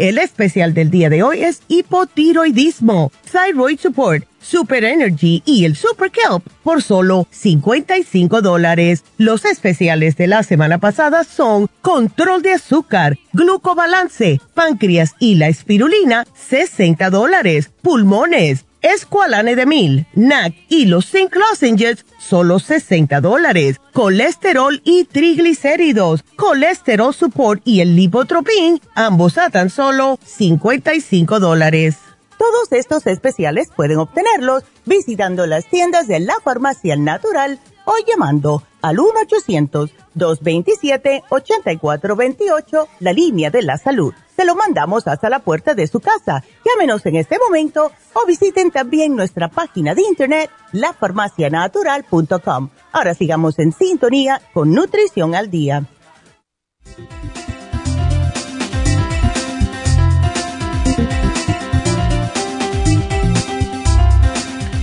El especial del día de hoy es hipotiroidismo, thyroid support, super energy y el super kelp por solo 55 dólares. Los especiales de la semana pasada son control de azúcar, glucobalance, páncreas y la espirulina, 60 dólares, pulmones, Esqualane de Mil, NAC y los Zinc Lozenges, solo 60 dólares. Colesterol y triglicéridos, Colesterol Support y el Lipotropin, ambos a tan solo 55 dólares. Todos estos especiales pueden obtenerlos visitando las tiendas de la Farmacia Natural o llamando al 1-800-227-8428, la línea de la salud se lo mandamos hasta la puerta de su casa. Llámenos en este momento o visiten también nuestra página de internet, lafarmacianatural.com. Ahora sigamos en sintonía con Nutrición al Día.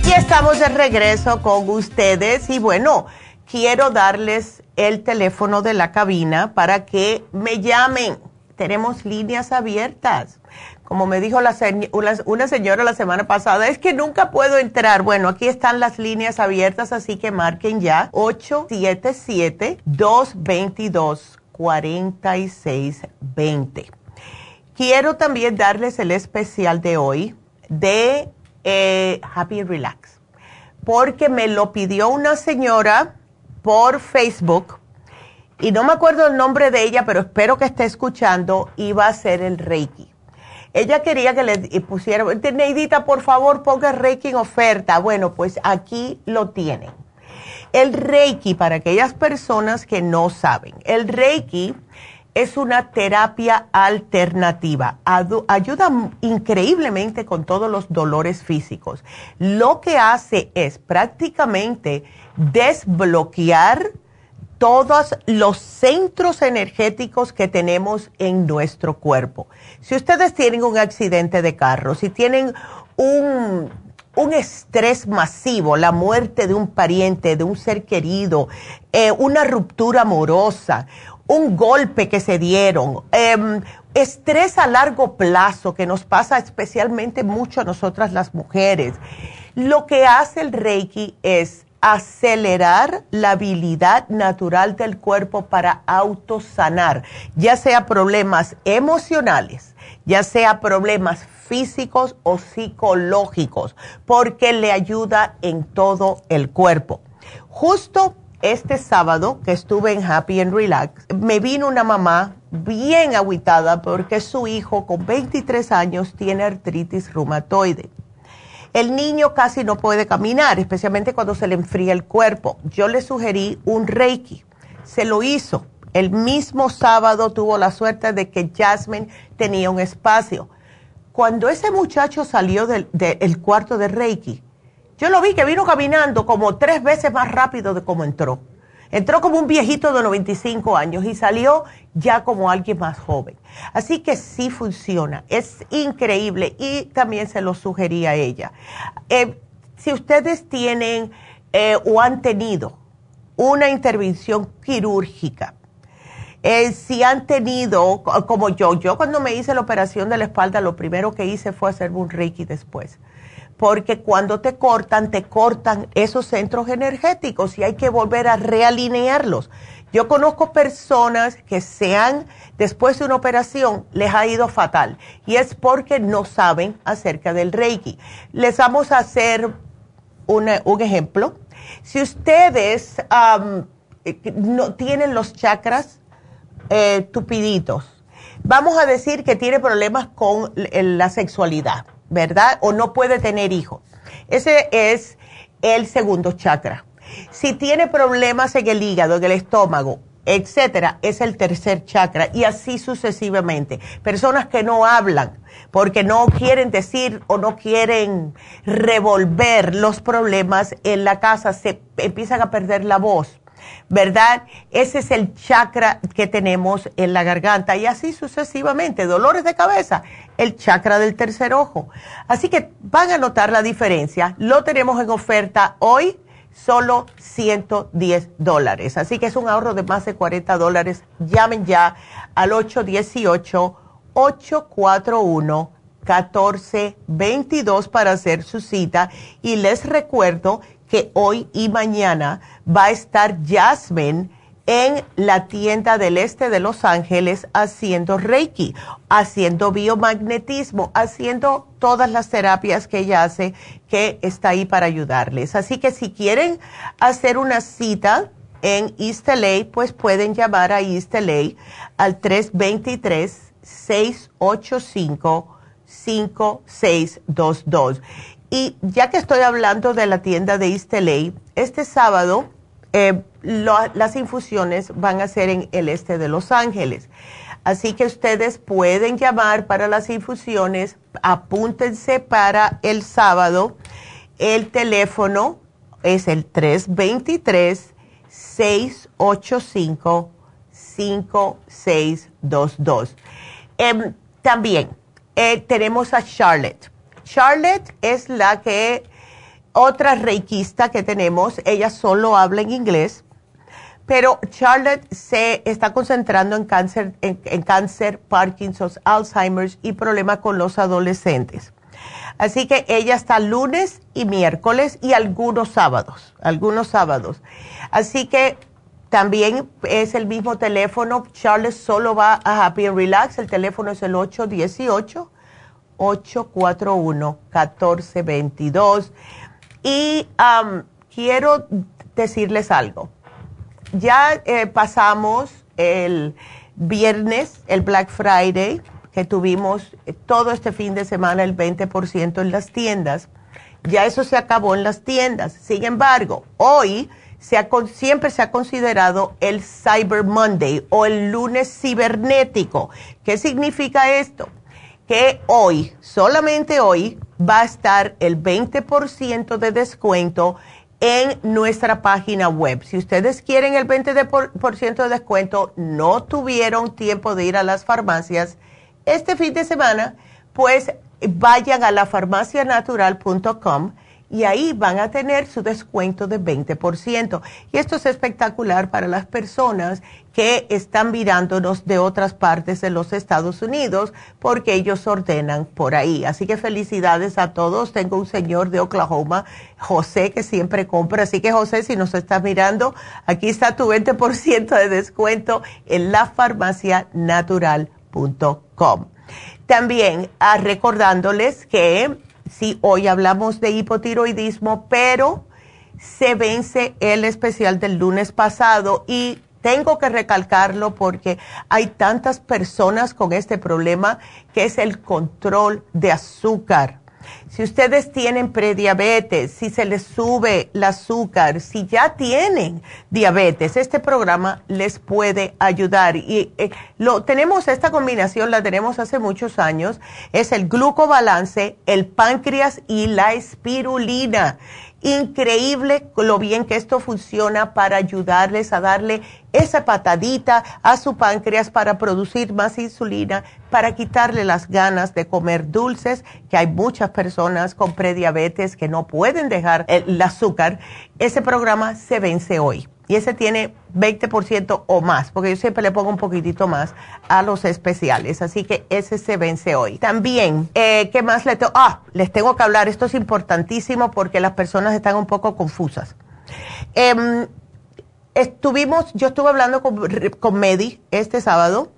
Y estamos de regreso con ustedes y bueno, quiero darles el teléfono de la cabina para que me llamen tenemos líneas abiertas. Como me dijo una, señora la semana pasada, es que nunca puedo entrar. Bueno, aquí están las líneas abiertas, así que marquen ya 877-222-4620. Quiero también darles el especial de hoy de eh, Happy Relax, porque me lo pidió una señora por Facebook y no me acuerdo el nombre de ella, pero espero que esté escuchando, iba a ser el Reiki. Ella quería que le pusiera, Neidita, por favor, ponga Reiki en oferta. Bueno, pues aquí lo tienen. El Reiki, para aquellas personas que no saben, el Reiki es una terapia alternativa. Ayuda increíblemente con todos los dolores físicos. Lo que hace es prácticamente desbloquear todos los centros energéticos que tenemos en nuestro cuerpo. Si ustedes tienen un accidente de carro, si tienen un, un estrés masivo, la muerte de un pariente, de un ser querido, eh, una ruptura amorosa, un golpe que se dieron, em, estrés a largo plazo que nos pasa especialmente mucho a nosotras las mujeres. Lo que hace el Reiki es acelerar la habilidad natural del cuerpo para autosanar, ya sea problemas emocionales, ya sea problemas físicos o psicológicos, porque le ayuda en todo el cuerpo. Justo este sábado que estuve en Happy and Relax, me vino una mamá bien aguitada porque su hijo con 23 años tiene artritis reumatoide. El niño casi no puede caminar, especialmente cuando se le enfría el cuerpo. Yo le sugerí un Reiki. Se lo hizo. El mismo sábado tuvo la suerte de que Jasmine tenía un espacio. Cuando ese muchacho salió del, cuarto de Reiki, yo lo vi que vino caminando como tres veces más rápido de como entró. Entró como un viejito de 95 años y salió ya como alguien más joven. Así que sí funciona, es increíble y también se lo sugería a ella. Eh, si ustedes tienen eh, o han tenido una intervención quirúrgica, eh, si han tenido, como yo, yo cuando me hice la operación de la espalda, lo primero que hice fue hacerme un Reiki después porque cuando te cortan, te cortan esos centros energéticos y hay que volver a realinearlos. Yo conozco personas que se han, después de una operación, les ha ido fatal y es porque no saben acerca del Reiki. Les vamos a hacer un ejemplo. Si ustedes no tienen los chakras eh, tupiditos, vamos a decir que tiene problemas con la sexualidad ¿verdad? O no puede tener hijos. Ese es el segundo chakra. Si tiene problemas en el hígado, en el estómago, etcétera, es el tercer chakra y así sucesivamente. Personas que no hablan porque no quieren decir o no quieren revolver los problemas en la casa, se empiezan a perder la voz. ¿Verdad? Ese es el chakra que tenemos en la garganta y así sucesivamente. Dolores de cabeza, el chakra del tercer ojo. Así que van a notar la diferencia. Lo tenemos en oferta hoy, solo 110 dólares. Así que es un ahorro de más de 40 dólares. Llamen ya al 818-841. 1422 para hacer su cita y les recuerdo que hoy y mañana va a estar Jasmine en la tienda del este de Los Ángeles haciendo Reiki, haciendo biomagnetismo, haciendo todas las terapias que ella hace, que está ahí para ayudarles. Así que si quieren hacer una cita en East LA, pues pueden llamar a East LA al 323-685-5622. Y ya que estoy hablando de la tienda de East LA, este sábado eh, las infusiones van a ser en el este de Los Ángeles. Así que ustedes pueden llamar para las infusiones, apúntense para el sábado. El teléfono es el 323-685-5622. Em, también eh, tenemos a Charlotte. Charlotte es la que otra reikista que tenemos, ella solo habla en inglés, pero Charlotte se está concentrando en cáncer, en, cáncer, Parkinson's, Alzheimer's y problemas con los adolescentes. Así que ella está lunes y miércoles y algunos sábados, algunos sábados. Así que también es el mismo teléfono. Charlotte solo va a Happy and Relax. El teléfono es el 818 841 1422 y quiero decirles algo. Ya eh, pasamos el viernes, el Black Friday, que tuvimos eh, todo este fin de semana el 20% en las tiendas. Ya eso se acabó en las tiendas. Sin embargo, hoy siempre se ha considerado el Cyber Monday o el lunes cibernético. ¿Qué significa esto? Que hoy, solamente hoy, va a estar el 20% de descuento en nuestra página web. Si ustedes quieren el 20% de descuento, no tuvieron tiempo de ir a las farmacias este fin de semana, pues vayan a lafarmacianatural.com y ahí van a tener su descuento de 20%. Y esto es espectacular para las personas que están mirándonos de otras partes de los Estados Unidos porque ellos ordenan por ahí. Así que felicidades a todos. Tengo un señor de Oklahoma, José, que siempre compra. Así que José, si nos estás mirando, aquí está tu 20% de descuento en lafarmacianatural.com. También ah, recordándoles que si hoy hablamos de hipotiroidismo, pero se vence el especial del lunes pasado y tengo que recalcarlo porque hay tantas personas con este problema que es el control de azúcar. Si ustedes tienen prediabetes, si se les sube el azúcar, si ya tienen diabetes, este programa les puede ayudar. Y eh, lo tenemos esta combinación la tenemos hace muchos años, es el glucobalance, el páncreas y la espirulina increíble lo bien que esto funciona para ayudarles a darle esa patadita a su páncreas para producir más insulina, para quitarle las ganas de comer dulces, que hay muchas personas con prediabetes que no pueden dejar el azúcar. Ese programa se vence hoy y ese tiene 20% o más, porque yo siempre le pongo un poquitito más a los especiales, así que ese se vence hoy. También, eh, ¿qué más les tengo? Ah, les tengo que hablar, esto es importantísimo porque las personas están un poco confusas. Em, estuvimos, yo estuve hablando con, con Medi este sábado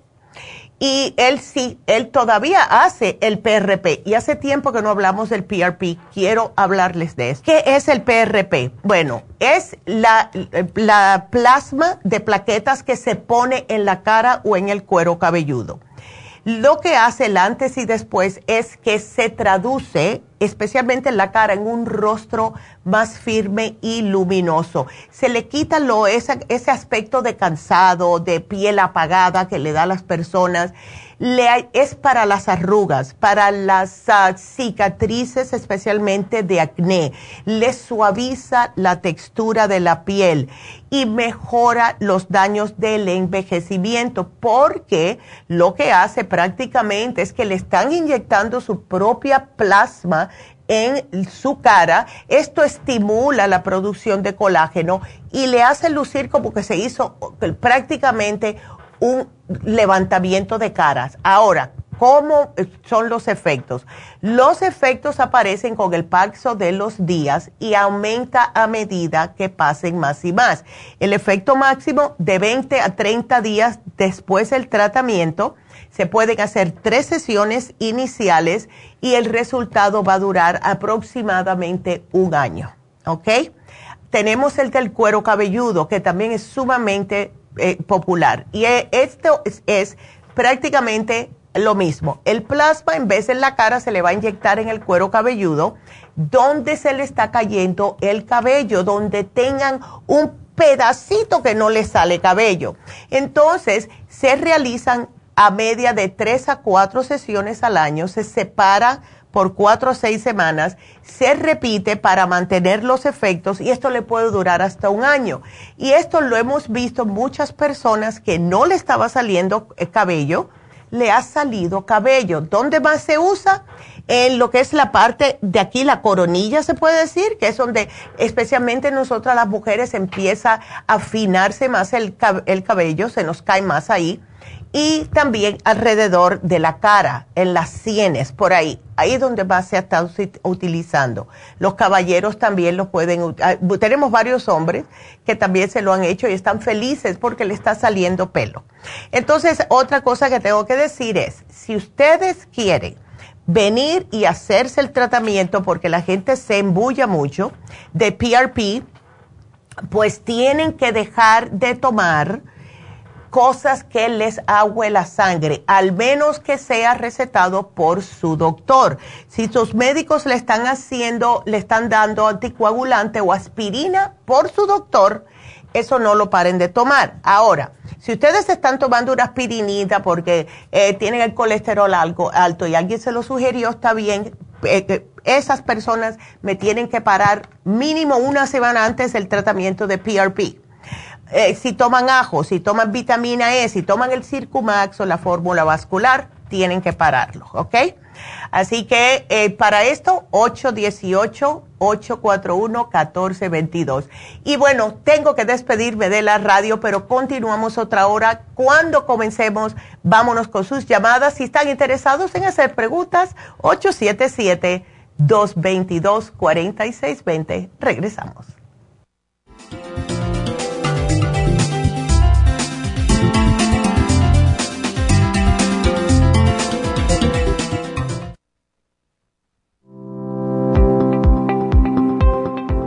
y él sí, él todavía hace el PRP. Y hace tiempo que no hablamos del PRP. Quiero hablarles de eso. ¿Qué es el PRP? Bueno, es la, la plasma de plaquetas que se pone en la cara o en el cuero cabelludo. Lo que hace el antes y después es que se traduce, especialmente en la cara, en un rostro más firme y luminoso. Se le quita lo, ese, ese aspecto de cansado, de piel apagada que le da a las personas le, es para las arrugas, para las ah, cicatrices, especialmente de acné. Le suaviza la textura de la piel y mejora los daños del envejecimiento porque lo que hace prácticamente es que le están inyectando su propia plasma en su cara. Esto estimula la producción de colágeno y le hace lucir como que se hizo prácticamente un levantamiento de caras. Ahora, ¿cómo son los efectos? Los efectos aparecen con el paso de los días y aumenta a medida que pasen más y más. El efecto máximo de 20 a 30 días después del tratamiento. Se pueden hacer tres sesiones iniciales y el resultado va a durar aproximadamente un año. ¿Ok? Tenemos el del cuero cabelludo, que también es sumamente eh, popular. Y eh, esto es, prácticamente lo mismo. El plasma en vez de en la cara se le va a inyectar en el cuero cabelludo, donde se le está cayendo el cabello, donde tengan un pedacito que no le sale cabello. Entonces, se realizan a media de tres a cuatro sesiones al año, se separa por cuatro o seis semanas, se repite para mantener los efectos y esto le puede durar hasta un año. Y esto lo hemos visto muchas personas que no le estaba saliendo eh, cabello, le ha salido cabello. ¿Dónde más se usa? En lo que es la parte de aquí, la coronilla se puede decir, que es donde especialmente nosotras las mujeres empieza a afinarse más el, el cabello, se nos cae más ahí y también alrededor de la cara, en las sienes, por ahí. Ahí es donde más se está utilizando. Los caballeros también lo pueden, ah, tenemos varios hombres que también se lo han hecho y están felices porque le está saliendo pelo. Entonces, otra cosa que tengo que decir es, si ustedes quieren venir y hacerse el tratamiento porque la gente se embulla mucho de PRP, pues tienen que dejar de tomar cosas que les agüe la sangre, al menos que sea recetado por su doctor. Si sus médicos le están haciendo, le están dando anticoagulante o aspirina por su doctor, eso no lo paren de tomar. Ahora, si ustedes están tomando una aspirinita porque eh, tienen el colesterol algo alto y alguien se lo sugirió, está bien. Eh, eh, esas personas me tienen que parar mínimo una semana antes del tratamiento de PRP eh, si toman ajo, si toman vitamina E, si toman el Circumax o la fórmula vascular, tienen que pararlo, ¿ok? Así que eh, para esto, 818-841-1422. Y bueno, tengo que despedirme de la radio, pero continuamos otra hora. Cuando comencemos, vámonos con sus llamadas. Si están interesados en hacer preguntas, 877-222-4620. Regresamos.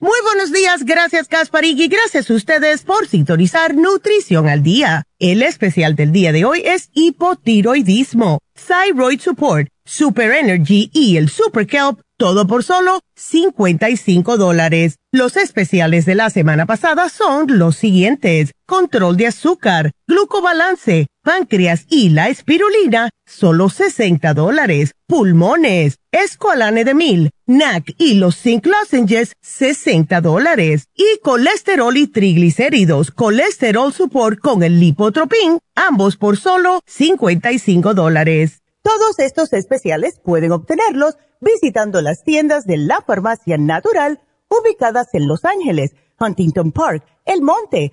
Muy buenos días, gracias Gasparín y gracias a ustedes por sintonizar Nutrición al Día. El especial del día de hoy es hipotiroidismo, Thyroid Support, Super Energy y el Super Kelp todo por solo 55 dólares. Los especiales de la semana pasada son los siguientes. Control de azúcar, glucobalance, páncreas y la espirulina, solo 60 dólares. Pulmones, escualane de mil, NAC y los zinc lozenges, 60 dólares. Y colesterol y triglicéridos, colesterol support con el lipotropin, ambos por solo 55 dólares. Todos estos especiales pueden obtenerlos visitando las tiendas de la farmacia natural ubicadas en Los Ángeles, Huntington Park, El Monte,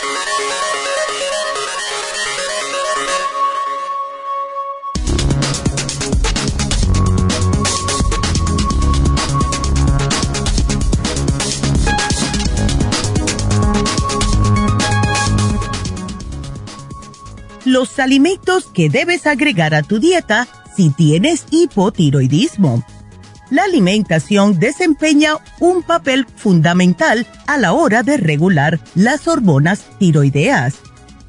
Los alimentos que debes agregar a tu dieta si tienes hipotiroidismo la alimentación desempeña un papel fundamental a la hora de regular las hormonas tiroideas.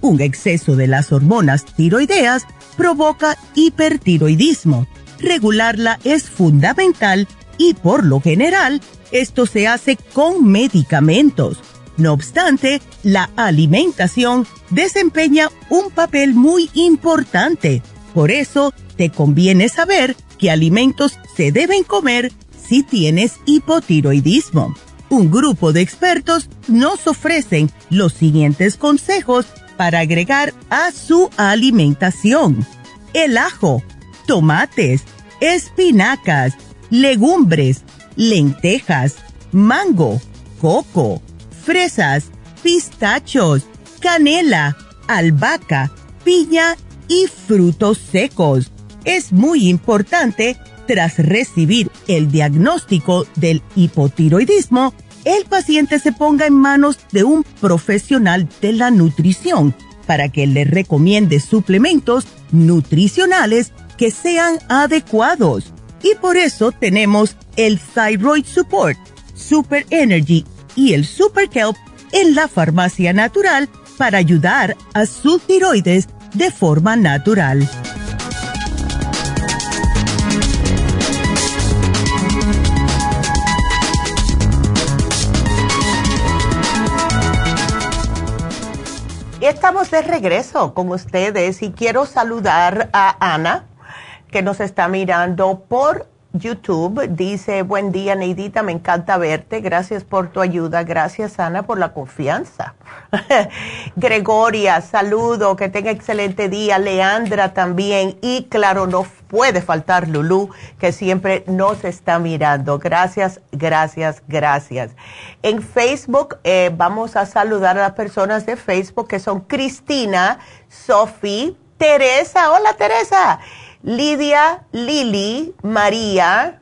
Un exceso de las hormonas tiroideas provoca hipertiroidismo. Regularla es fundamental y por lo general esto se hace con medicamentos. No obstante, la alimentación desempeña un papel muy importante. Por eso, te conviene saber qué alimentos se deben comer si tienes hipotiroidismo. Un grupo de expertos nos ofrecen los siguientes consejos para agregar a su alimentación. El ajo, tomates, espinacas, legumbres, lentejas, mango, coco, fresas, pistachos, canela, albahaca, piña y frutos secos es muy importante, tras recibir el diagnóstico del hipotiroidismo, el paciente se ponga en manos de un profesional de la nutrición para que le recomiende suplementos nutricionales que sean adecuados. Y por eso tenemos el Thyroid Support, Super Energy y el Super Kelp en la farmacia natural para ayudar a su tiroides de forma natural. Estamos de regreso con ustedes y quiero saludar a Ana, que nos está mirando por YouTube. Dice, buen día Neidita, me encanta verte. Gracias por tu ayuda. Gracias Ana por la confianza. Gregoria, saludo, que tenga excelente día. Leandra también. Y claro, no puede faltar Lulu, que siempre nos está mirando. Gracias, gracias, gracias. En Facebook eh, vamos a saludar a las personas de Facebook que son Cristina, Sofi, Teresa. Hola Teresa. Lidia, Lili, María.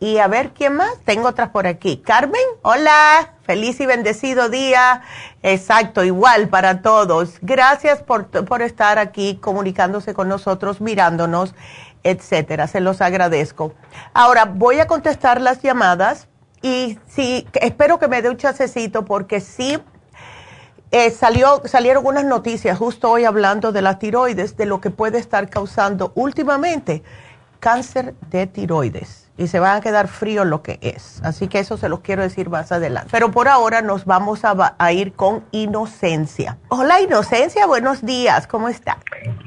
Y a ver, ¿quién más? Tengo otras por aquí. Carmen, hola, feliz y bendecido día. Exacto, igual para todos. Gracias por, por estar aquí comunicándose con nosotros, mirándonos, etcétera. Se los agradezco. Ahora voy a contestar las llamadas y sí, espero que me dé un chasecito porque sí eh, salió, salieron unas noticias justo hoy hablando de la tiroides, de lo que puede estar causando últimamente cáncer de tiroides. Y se van a quedar frío lo que es. Así que eso se los quiero decir más adelante. Pero por ahora nos vamos a, a ir con Inocencia. Hola Inocencia, buenos días. ¿Cómo está?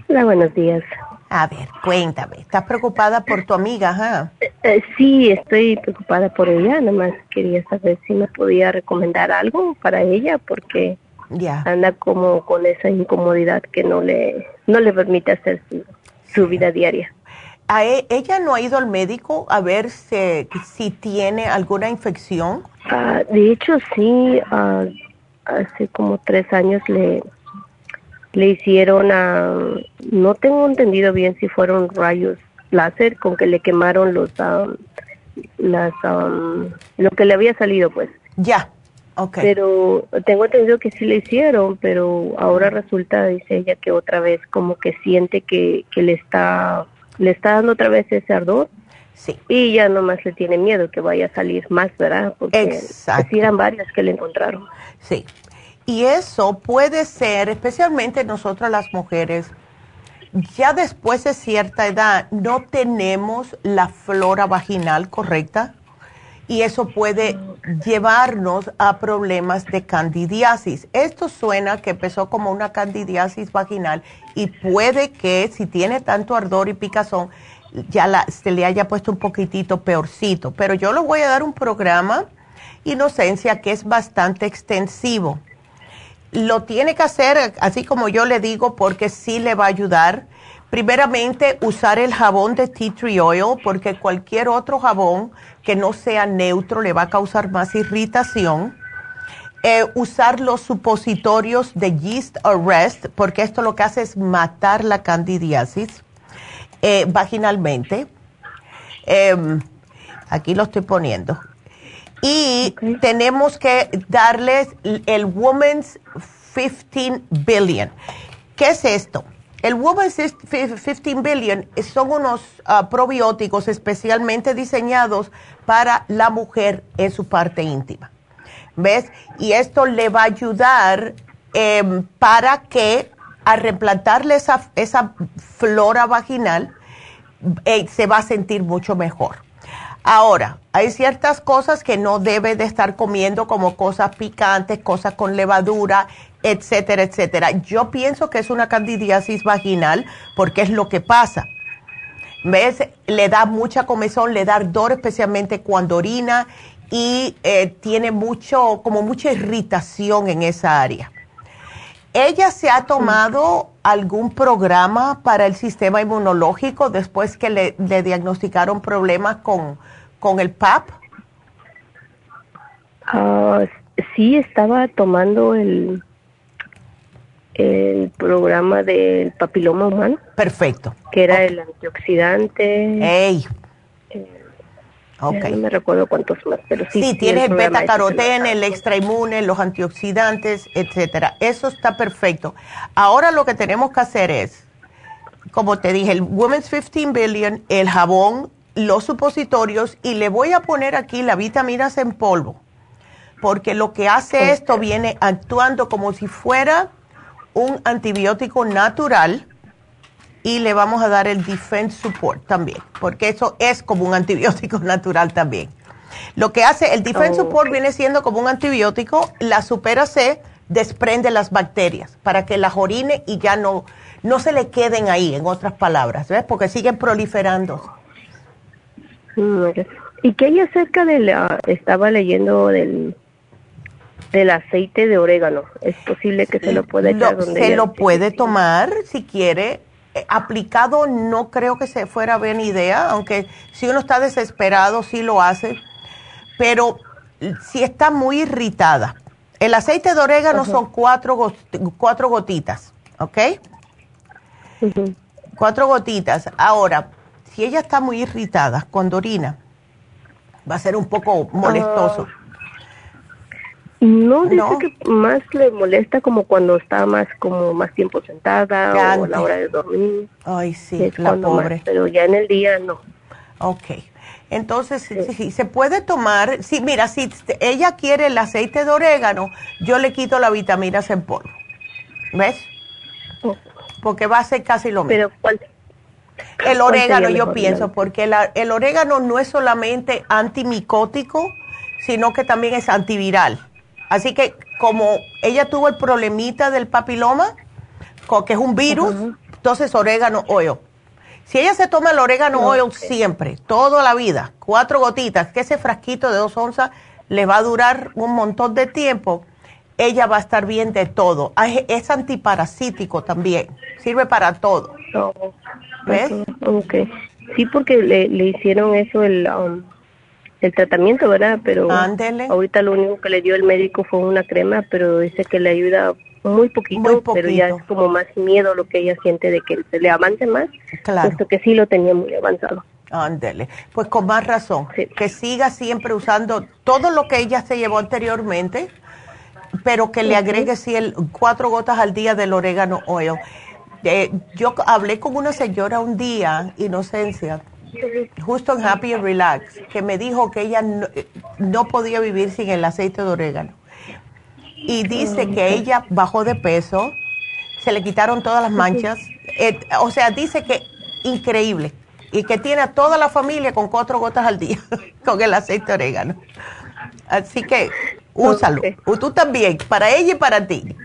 Hola, buenos días. A ver, cuéntame. ¿Estás preocupada por tu amiga? Ajá? Eh, sí, estoy preocupada por ella. Nada más quería saber si me podía recomendar algo para ella porque anda como con esa incomodidad que no le, no le permite hacer su, vida diaria. ¿A e, ¿Ella no ha ido al médico a ver si, si tiene alguna infección? Ah, de hecho, sí. Ah, hace como tres años le, le hicieron a... No tengo entendido bien si fueron rayos láser con que le quemaron los... Ah, las lo que le había salido, pues. Ya. Pero tengo entendido que sí le hicieron, pero ahora resulta, dice ella, que otra vez como que siente que, que le está le está dando otra vez ese ardor. Sí. Y ya nomás le tiene miedo que vaya a salir más, ¿verdad? Porque Exacto. eran varias que le encontraron. Sí. Y eso puede ser, especialmente nosotras las mujeres, ya después de cierta edad no tenemos la flora vaginal correcta y eso puede llevarnos a problemas de candidiasis. Esto suena que empezó como una candidiasis vaginal y puede que si tiene tanto ardor y picazón ya se le haya puesto un poquitito peorcito. Pero yo le voy a dar un programa, Inocencia, que es bastante extensivo. Lo tiene que hacer así como yo le digo porque sí le va a ayudar. Primeramente, usar el jabón de tea tree oil porque cualquier otro jabón que no sea neutro le va a causar más irritación. Eh, usar los supositorios de yeast arrest, porque esto lo que hace es matar la candidiasis eh, vaginalmente. Em, aquí lo estoy poniendo. Y tenemos que darles el Woman's 15 Billion. ¿Qué es esto? El Woman's 15 Billion son unos ah, probióticos especialmente diseñados para la mujer en su parte íntima. ¿Ves? Y esto le va a ayudar em, para que al replantarle esa, flora vaginal eh, se va a sentir mucho mejor. Ahora, hay ciertas cosas que no debe de estar comiendo como cosas picantes, cosas con levadura, etcétera, etcétera. Yo pienso que es una candidiasis vaginal porque es lo que pasa. ¿Ves? Le da mucha comezón, le da ardor especialmente cuando orina y eh, tiene mucho, como mucha irritación en esa área. ¿Ella se ha tomado algún programa para el sistema inmunológico después que le, diagnosticaron problemas con, con el PAP? Uh, sí, estaba tomando el, el programa del papiloma humano. Perfecto. Que era el antioxidante. ¡Ey! Eh, no me recuerdo cuántos más, pero sí. Sí, tienes el beta carotene, el extra inmune, los antioxidantes, etcétera. Eso está perfecto. Ahora lo que tenemos que hacer es, como te dije, el Women's 15 Billion, el jabón, los supositorios y le voy a poner aquí la vitaminas en polvo. Porque lo que hace esto viene actuando como si fuera un antibiótico natural y le vamos a dar el Defense Support también, porque eso es como un antibiótico natural también. Lo que hace el Defense Oh, Support viene siendo como un antibiótico, la Supera C desprende las bacterias para que las orine y ya no, no se le queden ahí, en otras palabras, ¿ves? Porque siguen proliferando. ¿Y qué hay acerca de la, estaba leyendo del, del aceite de orégano? ¿Es posible que se lo pueda echar donde se lo puede tomar si quiere. Eh, aplicado no creo que se fuera buena idea, aunque si uno está desesperado sí lo hace. Pero si está muy irritada, el aceite de orégano son cuatro, go- cuatro gotitas, ¿ok? Cuatro gotitas. Ahora, si ella está muy irritada cuando orina, va a ser un poco molestoso. No, dice No. que más le molesta como cuando está más como más tiempo sentada o a la hora de dormir. Ay, sí, es la más, pobre. pero ya en el día no. Ok. Entonces, sí, se puede tomar, sí, mira, si ella quiere el aceite de orégano, yo le quito la vitamina C en polvo. ¿Ves? Oh, Porque va a ser casi lo mismo. Pero ¿cuál? el ¿cuál orégano, yo mejor? pienso, porque la- el orégano no es solamente antimicótico, sino que también es antiviral. Así que como ella tuvo el problemita del papiloma, que es un virus, entonces orégano oil. Si ella se toma el orégano oil siempre, toda la vida, cuatro gotitas, que ese frasquito de dos onzas le va a durar un montón de tiempo, ella va a estar bien de todo. Ah, Es, antiparasítico también, sirve para todo. No. ¿Ves? Ujú, Ok. Sí, porque le, le hicieron eso el, um, el tratamiento, ¿verdad? Pero Ándele. ahorita lo único que le dio el médico fue una crema, pero dice que le ayuda muy poquito, Muy pero ya es como más miedo lo que ella siente de que se le avance más, Claro. puesto que sí lo tenía muy avanzado. Ándele, pues con más razón, Sí. que siga siempre usando todo lo que ella se llevó anteriormente, pero que le agregue sí, el, cuatro gotas al día del orégano oil. Eh, yo hablé con una señora un día, Inocencia, justo en Happy and Relax, que me dijo que ella no, eh, no podía vivir sin el aceite de orégano. Y dice que ella bajó de peso, se le quitaron todas las manchas. Eh, o sea, dice que increíble. Y que tiene a toda la familia con cuatro gotas al día con el aceite de orégano. Así que úsalo. Ok. O Tú también, para ella y para ti.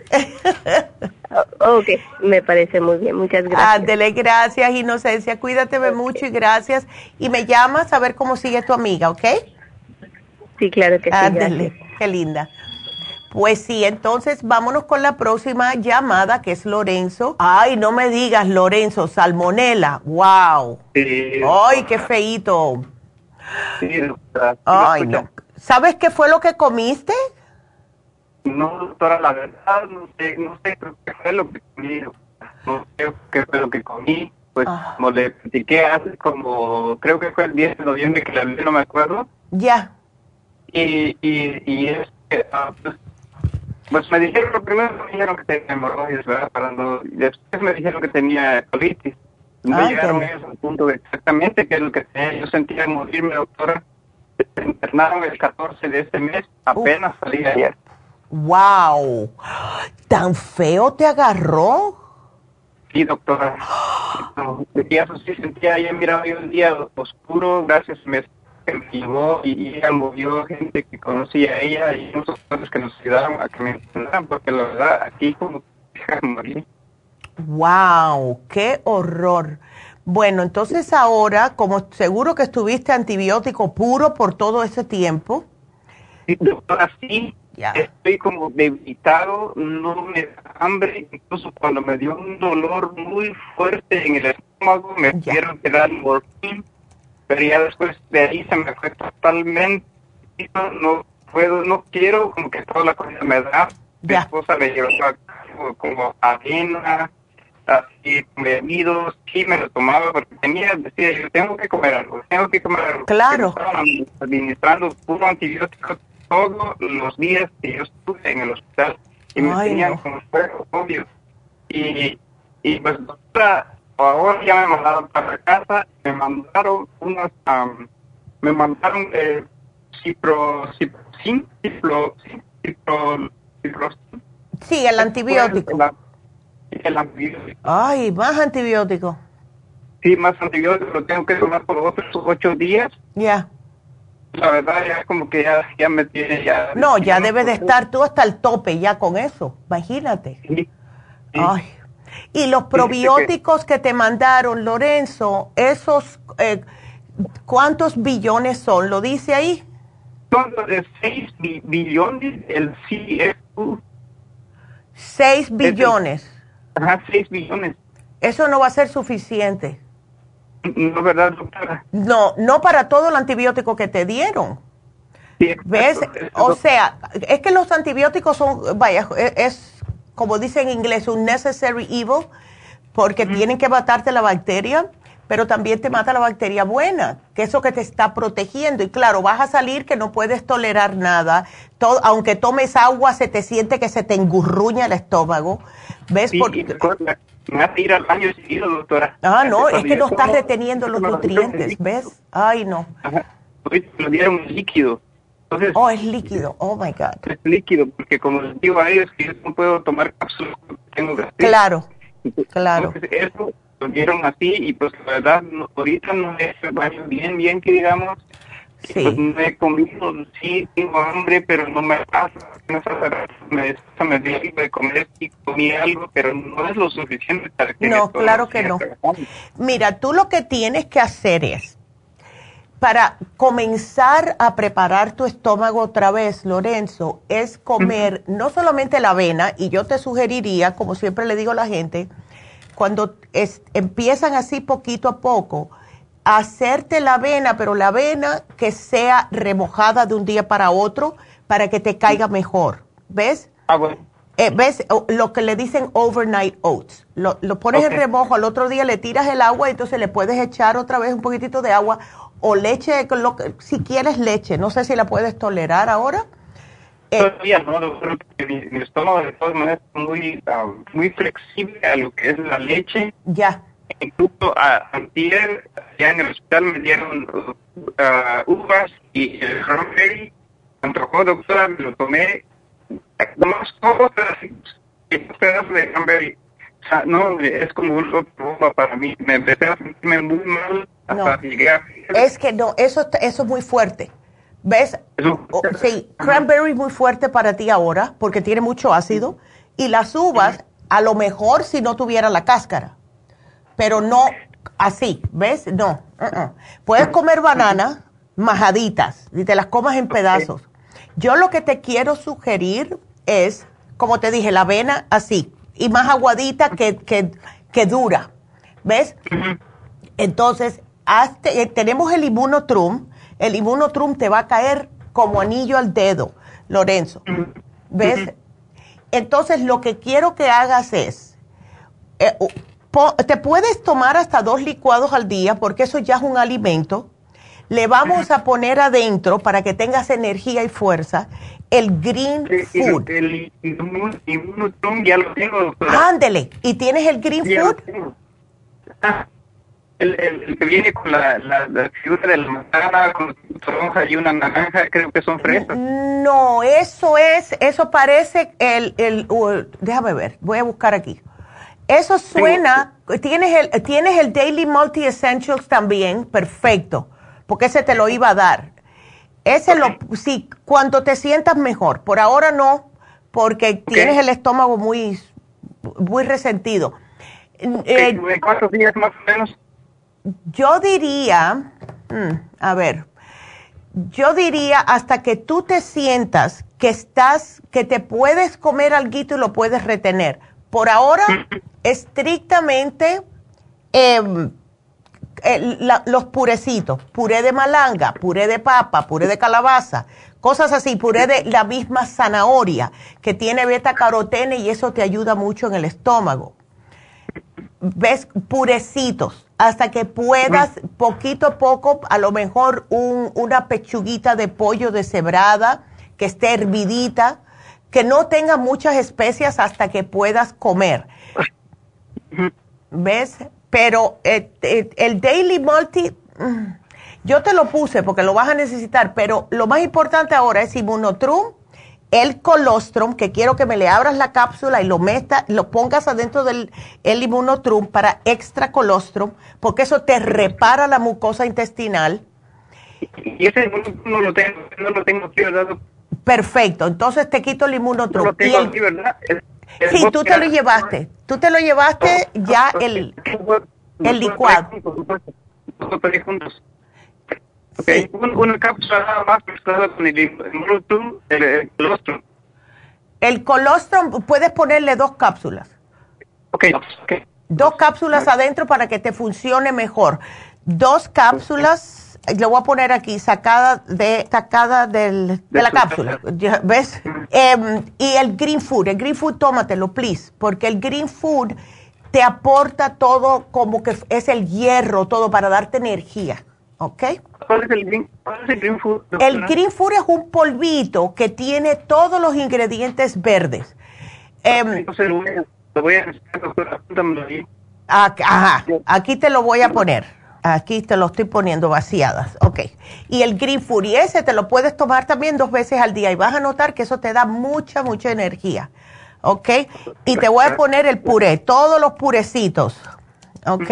Ok, me parece muy bien, muchas gracias. Ándele, gracias, Inocencia. Cuídate mucho y gracias. Y me llamas a ver cómo sigue tu amiga, ¿ok? Sí, claro que sí. Ándele, qué linda. Pues sí, entonces vámonos con la próxima llamada que es Lorenzo. Ay, no me digas, Lorenzo, salmonela. Wow. Sí, Ay, qué feíto. sí, Ay, no. ¿Sabes qué fue lo que comiste? No, doctora, la verdad, no sé, no sé qué fue lo que comí. No sé qué fue lo que comí. Pues Ah. como le platiqué hace como, creo que fue el 10 de noviembre que le hablé, no me acuerdo. Ya. Y, y, y es que, ah, pues, pues me dijeron, lo primero me dijeron que tenía hemorroides, ¿verdad? Para no- y después me dijeron que tenía colitis. Me Ah, llegaron entiendo. ellos al punto de exactamente qué es lo que tenía. Yo sentía morirme, doctora. Me internaron el 14 de este mes, apenas salí ayer. Wow. ¿Tan feo te agarró? Sí, doctora. No, y eso sí sentía, ayer miraba yo el día oscuro, gracias me, que me llevó y, ella movió gente que conocía a ella y unos doctores que nos ayudaron a que me internaran, porque la verdad aquí como morí. Wow, qué horror. Bueno, entonces ahora, como seguro que estuviste antibiótico puro por todo ese tiempo, Sí, doctora, sí, Ya. estoy como debilitado, no me da hambre, incluso cuando me dio un dolor muy fuerte en el estómago, me Ya. tuvieron que dar morfín, pero ya después de ahí se me fue totalmente, no, no puedo, no quiero, como que toda la comida me da, mi esposa me llevó como, como avena, así, bebidos, sí me lo tomaba porque tenía, decía yo, tengo que comer algo, tengo que comer algo. Claro. Estaban administrando puro antibiótico todos los días que yo estuve en el hospital y me Ay, tenían no. como fuego, obvio. Y, y pues doctora, ahora ya me mandaron para casa, me mandaron unas, am, me mandaron eh, cipro, ciprocin, cipro, cipro, ciprocin. sí, el antibiótico. La- el antibiótico. Ay, más antibiótico. Sí, más antibiótico, lo tengo que tomar por otros ocho días. Ya. La verdad, ya como que ya, ya me tiene ya... No, ya debes de estar tú hasta el tope ya con eso, imagínate. Sí, sí. Ay. Y los probióticos que te mandaron, Lorenzo, esos, eh, ¿cuántos billones son? ¿Lo dice ahí? Son de 6 billones, el CFU. 6 billones. Ajá, 6 billones. Eso no va a ser suficiente. No, ¿verdad, doctora? No, no para todo el antibiótico que te dieron. Sí. ¿Ves? O sea, es que los antibióticos son, vaya, es, como dice en inglés, un necessary evil, porque tienen que matarte la bacteria, pero también te mata la bacteria buena, que es eso que te está protegiendo. Y claro, vas a salir que no puedes tolerar nada. Todo, aunque tomes agua, se te siente que se te engurruña el estómago. ¿Ves? Sí, Por- y recuerda, me hace ir al baño seguido, doctora. ah, no, es que no estás reteniendo los nutrientes. ¿ves? Ay, no. Ajá. Lo dieron líquido. Entonces, Oh, es líquido. Oh, my God. es líquido, porque como les digo a ellos que yo no puedo tomar cápsulas porque tengo gastritis. Claro, claro. Entonces, eso lo dieron así y pues la verdad, no- ahorita no he hecho baño bien, bien que digamos. Y, Sí. Pues no he comido, sí, tengo hambre, pero no me pasa. No me, me de comer y comí algo, pero no es lo suficiente para que... No, claro que no. trabajando. Mira, tú lo que tienes que hacer es, para comenzar a preparar tu estómago otra vez, Lorenzo, es comer no solamente la avena, y yo te sugeriría, como siempre le digo a la gente, cuando es- empiezan así poquito a poco, hacerte la avena, pero la avena que sea remojada de un día para otro para que te caiga mejor. ¿Ves? Ah, bueno. Eh, ¿Ves? Lo que le dicen overnight oats. Lo, lo pones en remojo, al otro día le tiras el agua y entonces le puedes echar otra vez un poquitito de agua o leche, lo que- si quieres leche. No sé si la puedes tolerar ahora. Eh, Todavía no, doctor, porque mi, mi estómago de todas maneras es muy, ah, muy flexible a lo que es la leche. ya. Incluso a antier, ya en el hospital me dieron ah, uvas y el cranberry. Me antojó, doctora, me lo tomé. Nomás. Y dos pedazos de cranberry. O sea, no, es como un bomba para mí. Me empecé a sentirme muy mal hasta No. a... Es que no, eso, eso es muy fuerte. ¿Ves? Eso- O- sí, cranberry muy fuerte para ti ahora porque tiene mucho ácido. Y las uvas, a lo mejor si no tuviera la cáscara. Pero no así, ¿ves? No. uh-uh. Puedes comer banana majaditas y te las comas en pedazos. Yo lo que te quiero sugerir es, como te dije, la avena así y más aguadita que, que, que dura. ¿Ves? Entonces, hazte- eh, tenemos el inmunotrum. El inmunotrum te va a caer como anillo al dedo, Lorenzo. ¿Ves? Entonces, lo que quiero que hagas es, eh, te puedes tomar hasta dos licuados al día porque eso ya es un alimento. Le vamos a poner adentro para que tengas energía y fuerza el green El, food. el, inmunotrum ya lo tengo. Ándele, y tienes el green Ya food. El, el, el que viene con la, la, la figura de la manzana, con toronja y una naranja, creo que son fresas. No, eso es, eso parece el, el uh, déjame ver, voy a buscar aquí. Eso suena, tienes el, tienes el Daily Multi Essentials también, perfecto, porque ese te lo iba a dar. Ese lo, sí, cuando te sientas mejor, por ahora no, porque tienes el estómago muy, muy resentido. Eh, ¿En cuántos días más o menos? Yo diría, mm, a ver, yo diría hasta que tú te sientas que estás, que te puedes comer algo y lo puedes retener. Por ahora, estrictamente em, la- los purecitos, puré de malanga, puré de papa, puré de calabaza, cosas así, puré de la misma zanahoria que tiene beta carotene y eso te ayuda mucho en el estómago. Ves purecitos hasta que puedas poquito a poco a lo mejor un- una pechuguita de pollo deshebrada que esté hervidita que no tenga muchas especias hasta que puedas comer. Ves pero eh, eh, el daily multi mm, yo te lo puse porque lo vas a necesitar pero lo más importante ahora es inmunotrum el colostrum, que quiero que me le abras la cápsula y lo meta, lo pongas adentro del el inmunotrum para extra colostrum, porque eso te repara la mucosa intestinal. Y ese no lo tengo, no lo tengo aquí, ¿verdad? Perfecto, entonces te quito el inmunotrum. No lo tengo aquí, ¿verdad? sí, tú te lo llevaste, tú te lo llevaste ya el, el licuado. juntos. Okay. una cápsula nada más mezclada con el, el, el, colostrum. El colostrum, puedes ponerle dos cápsulas. Ok, ok. Dos cápsulas adentro para que te funcione mejor. Dos cápsulas, lo voy a poner aquí, sacada de sacada del, de la cápsula. ¿Ves? Eh, y el green food, el green food tómatelo, please, porque el green food te aporta todo como que es el hierro, todo para darte energía. ¿Ok? ¿Cuál es el green, food? El green food es un polvito que tiene todos los ingredientes verdes. Eh, lo voy a, doctora, Ajá, aquí te lo voy a poner. Aquí te lo estoy poniendo vaciadas. Ok. Y el green food, y ese te lo puedes tomar también dos veces al día y vas a notar que eso te da mucha, mucha energía. ¿Ok? Y te voy a poner el puré, todos los purecitos. ¿Ok?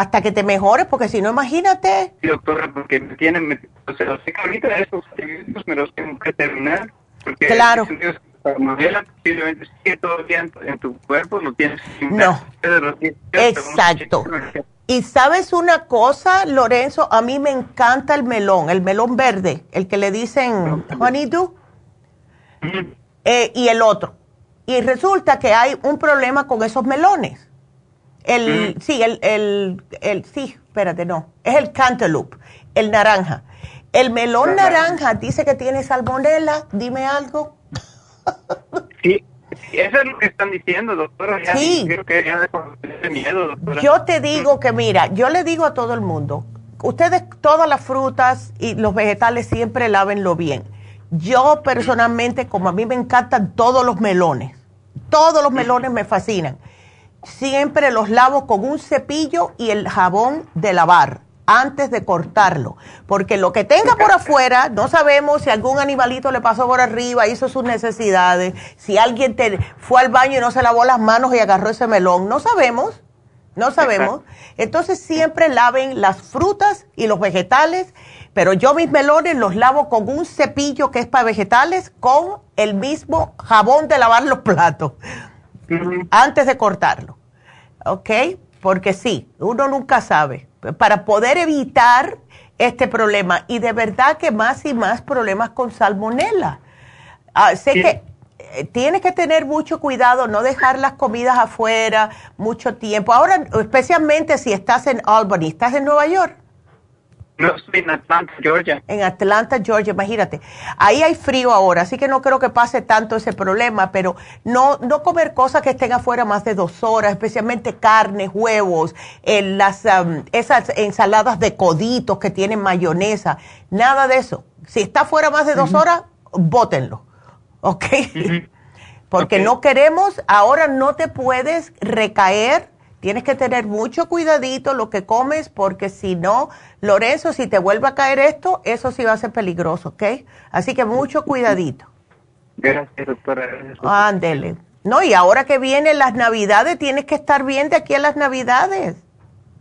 Hasta que te mejores, porque si no, imagínate. Sí, doctora, porque me tienen, o sea, sé que ahorita esos me los tengo que terminar. Porque claro. Modela, posiblemente sigue todo bien en tu cuerpo, no tienes No. Exacto. Y sabes una cosa, Lorenzo, a mí me encanta el melón, el melón verde, el que le dicen honeydew, eh, y el otro. Y resulta que hay un problema con esos melones el, mm. Sí, el, el, el, sí, espérate, no. Es el cantaloupe, el naranja. El melón naranja dice que tiene salmonela. Dime algo. Sí, eso es lo que están diciendo, doctora. sí. que ya miedo, doctora. Yo te digo que, mira, yo le digo a todo el mundo, ustedes todas las frutas y los vegetales siempre lávenlo bien. Yo personalmente, como a mí me encantan todos los melones, todos los melones me fascinan siempre los lavo con un cepillo y el jabón de lavar antes de cortarlo, porque lo que tenga por afuera, no sabemos si algún animalito le pasó por arriba, hizo sus necesidades, si alguien te fue al baño y no se lavó las manos y agarró ese melón, no sabemos, no sabemos. Entonces siempre laven las frutas y los vegetales, pero yo mis melones los lavo con un cepillo que es para vegetales con el mismo jabón de lavar los platos antes de cortarlo. ¿Ok? Porque sí, uno nunca sabe. Para poder evitar este problema y de verdad que más y más problemas con salmonela. Ah, sé que eh, tienes que tener mucho cuidado, no dejar las comidas afuera mucho tiempo. Ahora, especialmente si estás en Albany, ¿estás en Nueva York? No, estoy en Atlanta, Georgia. En Atlanta, Georgia, imagínate. Ahí hay frío ahora, así que no creo que pase tanto ese problema, pero no, no comer cosas que estén afuera más de dos horas, especialmente carnes, huevos, en las, um, esas ensaladas de coditos que tienen mayonesa, nada de eso. Si está afuera más de dos horas, bótenlo, ¿ok? Porque no queremos, ahora no te puedes recaer Tienes que tener mucho cuidadito lo que comes porque si no, Lorenzo, si te vuelve a caer esto, eso sí va a ser peligroso, ¿ok? Así que mucho cuidadito. Gracias, doctora. Ándele. No, y ahora que vienen las navidades, tienes que estar bien de aquí a las navidades.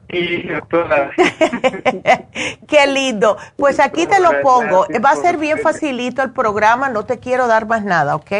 Sí, doctora. Qué lindo. Pues aquí te lo pongo. Va a ser bien facilito el programa, no te quiero dar más nada, ¿ok?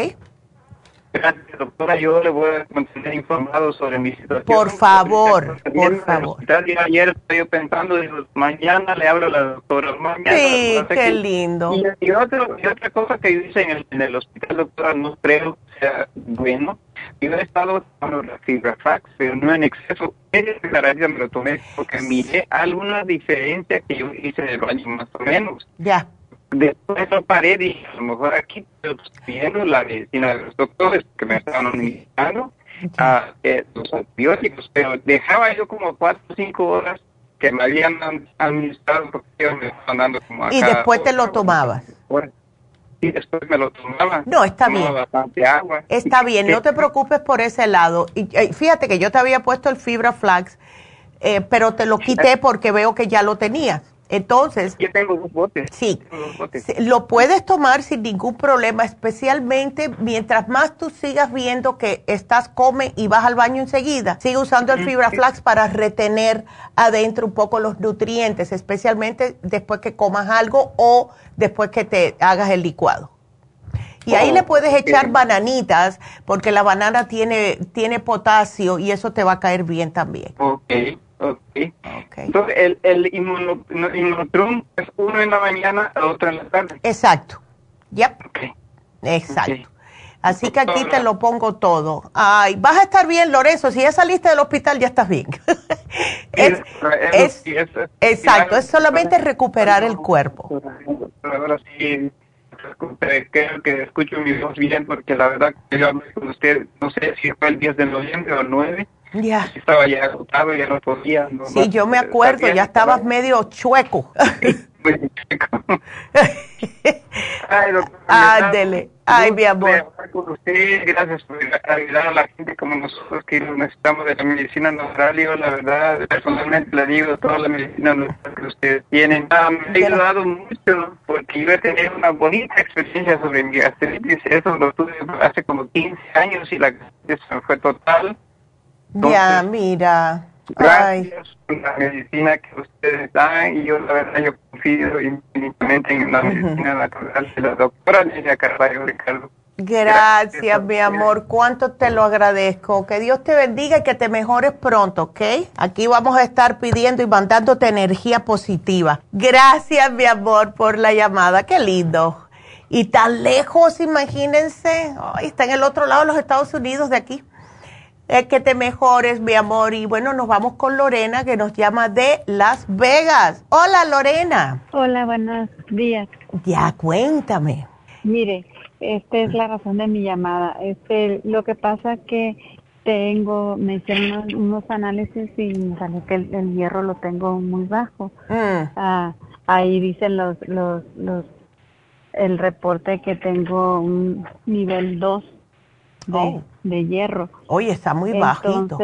Gracias, doctora. Yo le voy a mantener informado sobre mi situación. Por favor, por favor. Ayer estoy pensando, mañana le hablo a la doctora. Mañana, sí, qué lindo. Y, otra cosa que dice en el, en el hospital, doctora, no creo que sea bueno. Yo he estado tomando la fibra fax, pero no en exceso. Esa me lo tomé porque miré alguna diferencia que yo hice del baño, más o menos. Ya. Después lo paré dije, a lo mejor aquí estoy viendo la medicina de los doctores que me estaban administrando a eh, los antibióticos, pero dejaba yo como cuatro o cinco horas que me habían administrado porque me estaban dando como Y después te lo tomabas. y después me lo tomaba. No, está bien. agua. Está bien, no te preocupes por ese lado. Y, fíjate que yo te había puesto el fibra flax, eh, pero te lo quité porque veo que ya lo tenías. Entonces, yo tengo dos botes. Sí, lo puedes tomar sin ningún problema, especialmente mientras más tú sigas viendo que estás come y vas al baño enseguida. Sigue usando el fibra flax para retener adentro un poco los nutrientes, especialmente después que comas algo o después que te hagas el licuado. Y ahí le oh, puedes echar bananitas porque la banana tiene, tiene potasio y eso te va a caer bien también. Ok. Okay. Entonces, el, el inmunotrum es uno en la mañana, otro en la tarde. Exacto. Yep. Exacto. Así que aquí te lo pongo todo. Ay, vas a estar bien, Lorenzo. Si ya saliste del hospital, ya estás bien. es, exacto, es solamente recuperar el cuerpo. Ahora sí, creo que escucho mi voz bien, porque la verdad que yo hablé con usted, no sé si fue el 10 de noviembre o el 9 ya. Estaba ya agotado, ya no podía. sí, yo me acuerdo, ya estabas medio chueco. Ay, doctor. Ándele. Ay, mi amor. Con usted, gracias por ayudar a la gente como nosotros que necesitamos de la medicina natural. Yo, la verdad, personalmente le digo, toda la medicina natural que ustedes tienen. Ah, me ha ayudado mucho porque yo he tenido una bonita experiencia sobre mi gastritis. Eso lo tuve hace como 15 años y la gastritis fue total ya, mira. Gracias por la medicina que ustedes dan y yo la verdad yo confío infinitamente en la medicina natural de la doctora Lidia Carvalho Ricardo. Gracias, mi amor. Cuánto te lo agradezco. Que Dios te bendiga y que te mejores pronto, ¿ok? Aquí vamos a estar pidiendo y mandándote energía positiva. Gracias, mi amor, por la llamada. Qué lindo. Y tan lejos, imagínense. está en el otro lado de los Estados Unidos de aquí que te mejores, mi amor. Y bueno, nos vamos con Lorena, que nos llama de Las Vegas. Hola, Lorena. Hola, buenos días. Ya, cuéntame. Mire, esta es la razón de mi llamada. Este, lo que pasa que tengo, me hicieron unos, análisis y me salió que el, hierro lo tengo muy bajo. Mm. Ah, ahí dicen los, los, los, el reporte que tengo un nivel 2 de, de hierro. Oye, está muy bajito.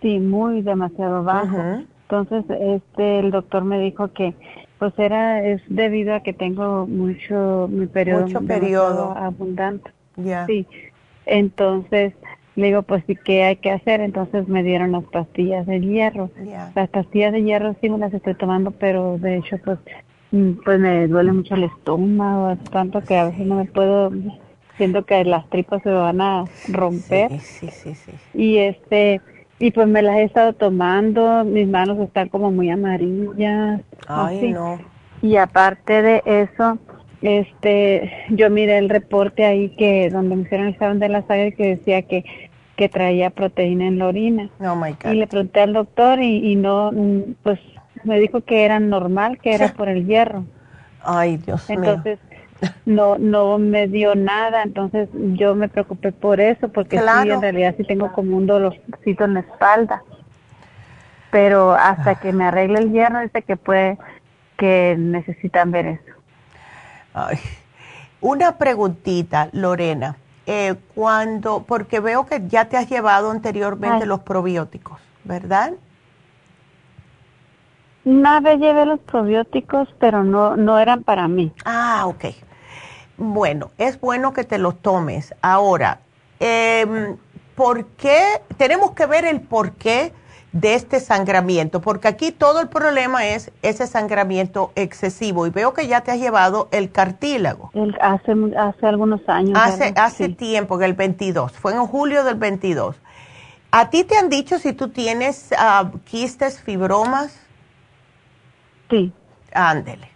Sí, muy demasiado bajo. Entonces, este, el doctor me dijo que, pues era, es debido a que tengo mucho, mi periodo, mucho periodo abundante. Ya. Sí. Entonces, le digo, pues sí, ¿qué hay que hacer? Entonces me dieron las pastillas de hierro. Las pastillas de hierro sí me las estoy tomando, pero de hecho, pues, mm, pues me duele mucho el estómago, tanto que a veces no me puedo siento que las tripas se van a romper. Sí, sí, sí, Y este, y pues me las he estado tomando, mis manos están como muy amarillas. Ay, no. Y aparte de eso, este, yo miré el reporte ahí que donde me hicieron el examen de la sangre que decía que que traía proteína en la orina. Oh my God. Y le pregunté al doctor y, y no, pues me dijo que era normal, que era por el hierro. Ay, Dios mío. No no me dio nada, entonces yo me preocupé por eso, porque sí, en realidad sí tengo como un dolorcito en la espalda. Pero hasta que me arregle el hierro, dice que puede, que necesitan ver eso. Ay. Una preguntita, Lorena. Eh, cuando, porque veo que ya te has llevado anteriormente los probióticos, ¿verdad? Una vez llevé los probióticos, pero no, no eran para mí. Ah, ok. Bueno, es bueno que te los tomes. Ahora, eh, ¿por qué? Tenemos que ver el porqué de este sangramiento, porque aquí todo el problema es ese sangramiento excesivo y veo que ya te has llevado el cartílago. hace, hace algunos años. Hace, hace tiempo, en el 22, fue en julio del 22. ¿A ti te han dicho si tú tienes uh, quistes, fibromas? Sí. Ándele.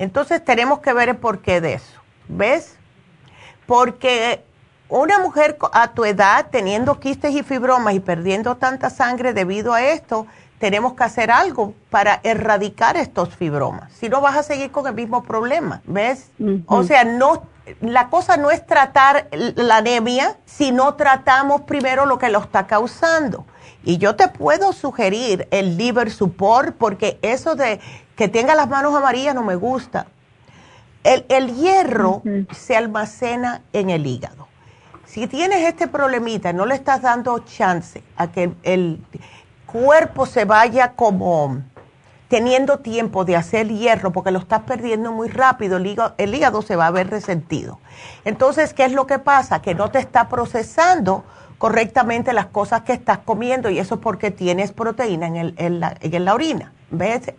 Entonces tenemos que ver el porqué de eso. ¿Ves? Porque una mujer a tu edad teniendo quistes y fibromas y perdiendo tanta sangre debido a esto, tenemos que hacer algo para erradicar estos fibromas. Si no vas a seguir con el mismo problema, ¿ves? O sea, no la cosa no es tratar la anemia, sino tratamos primero lo que lo está causando. Y yo te puedo sugerir el liver support porque eso de que tenga las manos amarillas no me gusta el, hierro se almacena en el hígado. Si tienes este problemita, no le estás dando chance a que el cuerpo se vaya como teniendo tiempo de hacer hierro porque lo estás perdiendo muy rápido, el hígado, el hígado se va a ver resentido. Entonces, ¿qué es lo que pasa? Que no te está procesando correctamente las cosas que estás comiendo y eso es porque tienes proteína en, el, en, la, en la, orina. ¿Ves?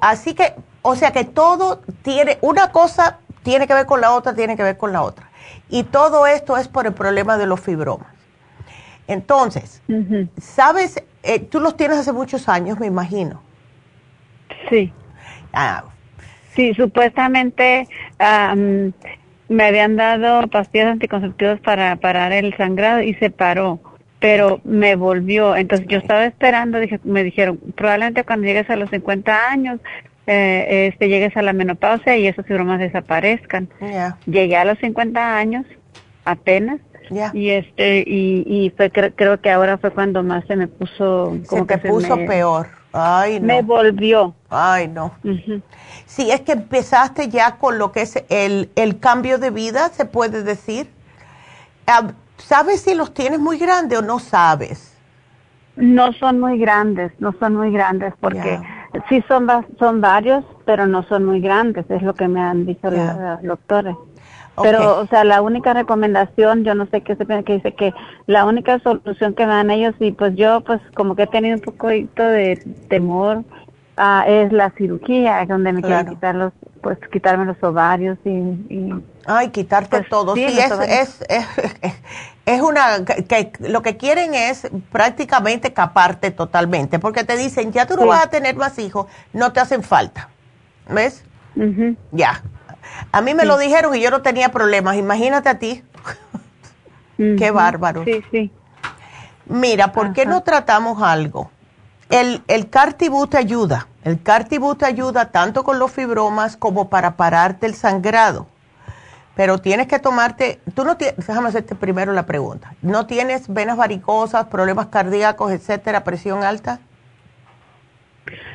Así que, o sea que todo tiene, una cosa tiene que ver con la otra, tiene que ver con la otra. Y todo esto es por el problema de los fibromas. Entonces, ¿sabes? Eh, tú los tienes hace muchos años, me imagino. Sí. Ah. Sí, supuestamente me habían dado pastillas anticonceptivas para parar el sangrado y se paró, pero me volvió. Entonces yo estaba esperando, dije, me dijeron, probablemente cuando llegues a los 50 años, eh, este, llegues a la menopausia y esos fibromas desaparezcan. Llegué a los 50 años, apenas, y este y, y fue, creo, que ahora fue cuando más se me puso como se te puso peor Ay, no. Me volvió. Ay, no. Sí, es que empezaste ya con lo que es el, el cambio de vida, se puede decir. ¿Sabes si los tienes muy grandes o no sabes? No son muy grandes, no son muy grandes porque sí son, son varios, pero no son muy grandes, es lo que me han dicho los doctores. Pero, o sea, la única recomendación, yo no sé qué se que dice que la única solución que me dan ellos, y pues yo, pues como que he tenido un poco de temor, uh, es la cirugía, donde me quieren quitar los, pues quitarme los ovarios y. Ay, quitarte pues, todo. Sí, es, es, es, es, una. Que, lo que quieren es prácticamente caparte totalmente, porque te dicen, ya tú no vas a tener más hijos, no te hacen falta. ¿Ves? Ya, a mí me lo dijeron y yo no tenía problemas. Imagínate a ti. Qué bárbaro. Sí, sí. Mira, ¿por qué no tratamos algo? El, el Cartibú te ayuda. El Cartibú te ayuda tanto con los fibromas como para pararte el sangrado. Pero tienes que tomarte, tú no tienes, déjame hacerte primero la pregunta. ¿No tienes venas varicosas, problemas cardíacos, etcétera, presión alta?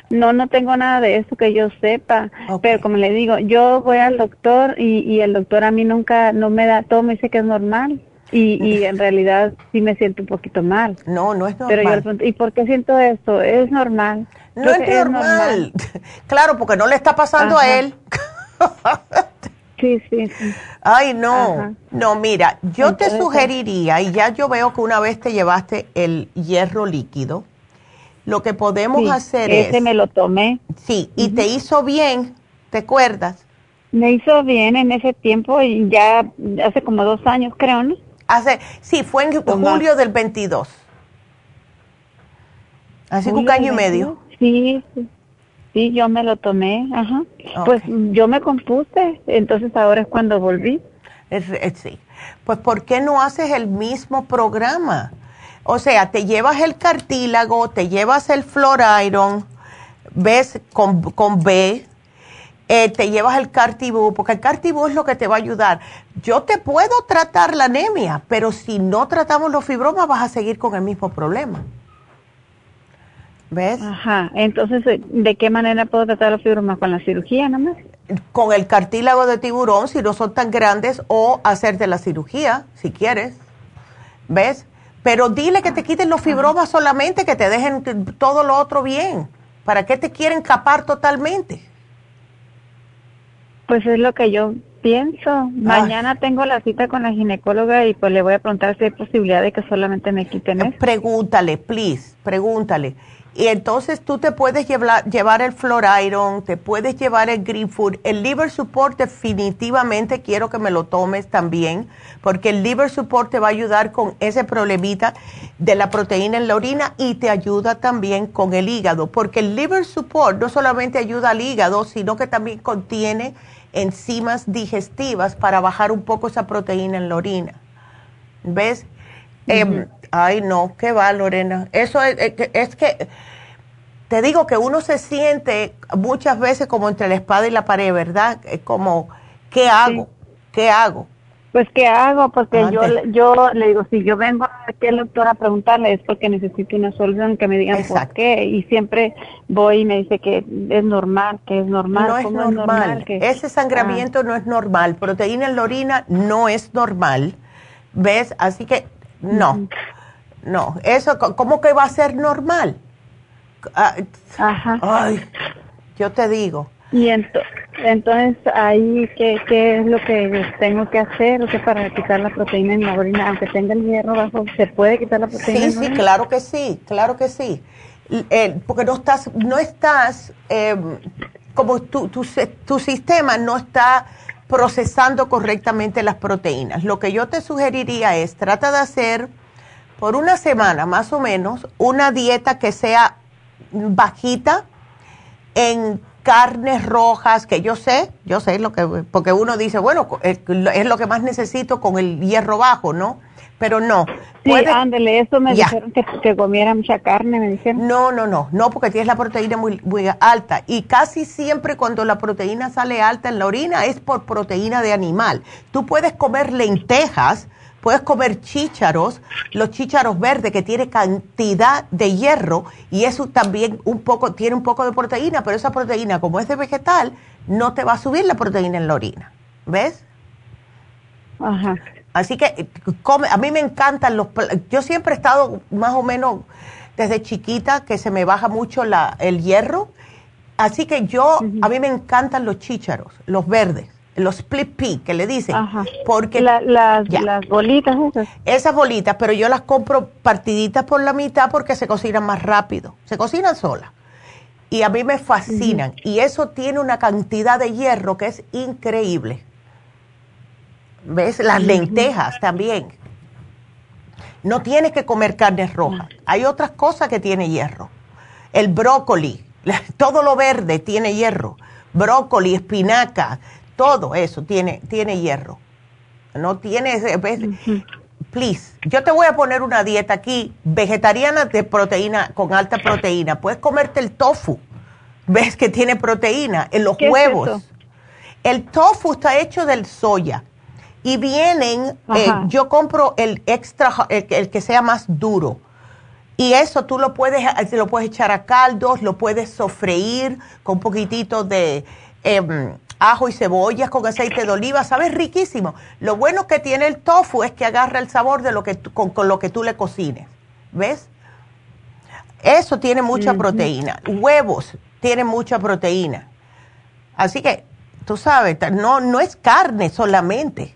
No, no tengo nada de eso que yo sepa, pero como le digo, yo voy al doctor y, y, el doctor a mí nunca, no me da, todo me dice que es normal y, y en realidad sí me siento un poquito mal. No, no es normal. Pero yo, ¿y por qué siento esto? Es normal. No es, normal. claro, porque no le está pasando a él. sí, sí, sí. Ay, no. No, mira, yo te sugeriría, y ya yo veo que una vez te llevaste el hierro líquido, lo que podemos hacer es... Ese me lo tomé. Sí, y te hizo bien, ¿te acuerdas? Me hizo bien en ese tiempo y ya hace como dos años, creo, ¿no? Hace, sí, fue en julio del 22. Hace un año y medio. Sí, sí, yo me lo tomé, ajá. Pues yo me compuse, entonces ahora es cuando volví. sí. Pues ¿por qué no haces el mismo programa? O sea, te llevas el cartílago, te llevas el iron, ves con, con B, eh, te llevas el cartibú, porque el cartibú es lo que te va a ayudar. Yo te puedo tratar la anemia, pero si no tratamos los fibromas vas a seguir con el mismo problema. ¿Ves? Ajá, entonces, ¿de qué manera puedo tratar los fibromas? ¿Con la cirugía nomás? Con el cartílago de tiburón, si no son tan grandes, o hacerte la cirugía, si quieres. ¿Ves? Pero dile que te quiten los fibromas solamente, que te dejen todo lo otro bien. ¿Para qué te quieren capar totalmente? Pues es lo que yo pienso. Mañana tengo la cita con la ginecóloga y pues le voy a preguntar si hay posibilidad de que solamente me quiten eso. Pregúntale, please, pregúntale. Y entonces tú te puedes llevar, llevar el Iron, te puedes llevar el Green Food. El Liver Support definitivamente quiero que me lo tomes también, porque el Liver Support te va a ayudar con ese problemita de la proteína en la orina y te ayuda también con el hígado, porque el Liver Support no solamente ayuda al hígado, sino que también contiene enzimas digestivas para bajar un poco esa proteína en la orina. ¿Ves? Em, ay, no, qué va, Lorena. Eso es, es, que, te digo que uno se siente muchas veces como entre la espada y la pared, ¿verdad? Como, ¿qué hago? ¿Qué hago? Pues, ¿qué hago? Porque yo, yo le digo, si yo vengo aquí al doctor a preguntarle es porque necesito una solución, que me digan por qué. Y siempre voy y me dice que es normal, que es normal. No es normal. Ese sangramiento ah. no es normal. Proteína en la orina no es normal. ¿Ves? Así que no, no. Eso, ¿cómo que va a ser normal? Ah, Ajá. Ay, yo te digo. Y entonces ahí, ¿qué, ¿qué es lo que tengo que hacer? O sea, para quitar la proteína en la orina, aunque tenga el hierro bajo, ¿se puede quitar la proteína? Sí, sí, claro que sí, claro que sí. Eh, porque no estás, no estás, eh, como tu, tu, tu sistema no está procesando correctamente las proteínas. Lo que yo te sugeriría es, trata de hacer por una semana más o menos una dieta que sea bajita en carnes rojas, que yo sé, yo sé lo que, porque uno dice, bueno, es lo que más necesito con el hierro bajo, ¿no? Pero no. Sí, ándele, eso me dijeron que, comiera mucha carne, me dijeron. No, no, no, no, porque tienes la proteína muy, muy alta. Y casi siempre cuando la proteína sale alta en la orina es por proteína de animal. Tú puedes comer lentejas, puedes comer chícharos, los chícharos verdes que tiene cantidad de hierro y eso también un poco, tiene un poco de proteína, pero esa proteína como es de vegetal, no te va a subir la proteína en la orina. ¿Ves? Ajá. Así que eh, come, a mí me encantan los... Yo siempre he estado más o menos desde chiquita que se me baja mucho la, el hierro. Así que yo, a mí me encantan los chícharos, los verdes, los split pea que le dicen. Ajá. Porque las, las bolitas esas. Esas bolitas, pero yo las compro partiditas por la mitad porque se cocinan más rápido. Se cocinan solas. Y a mí me fascinan. Y eso tiene una cantidad de hierro que es increíble. ¿Ves? Las lentejas también. No tienes que comer carnes rojas. Hay otras cosas que tienen hierro. El brócoli, todo lo verde tiene hierro. Brócoli, espinaca, todo eso tiene, tiene hierro. No tienes, ¿ves? Please, yo te voy a poner una dieta aquí vegetariana de proteína, con alta proteína. Puedes comerte el tofu. ¿Ves que tiene proteína? En los huevos. el tofu está hecho del soya y vienen, eh, yo compro el extra, el, que sea más duro. Y eso tú lo puedes, eh, lo puedes echar a caldos, lo puedes sofreír con un poquitito de em, ajo y cebollas con aceite de oliva, sabe riquísimo. Lo bueno que tiene el tofu es que agarra el sabor de lo que con, lo que tú le cocines, ¿ves? Eso tiene mucha proteína. Huevos tienen mucha proteína. Así que, tú sabes, no, no es carne solamente.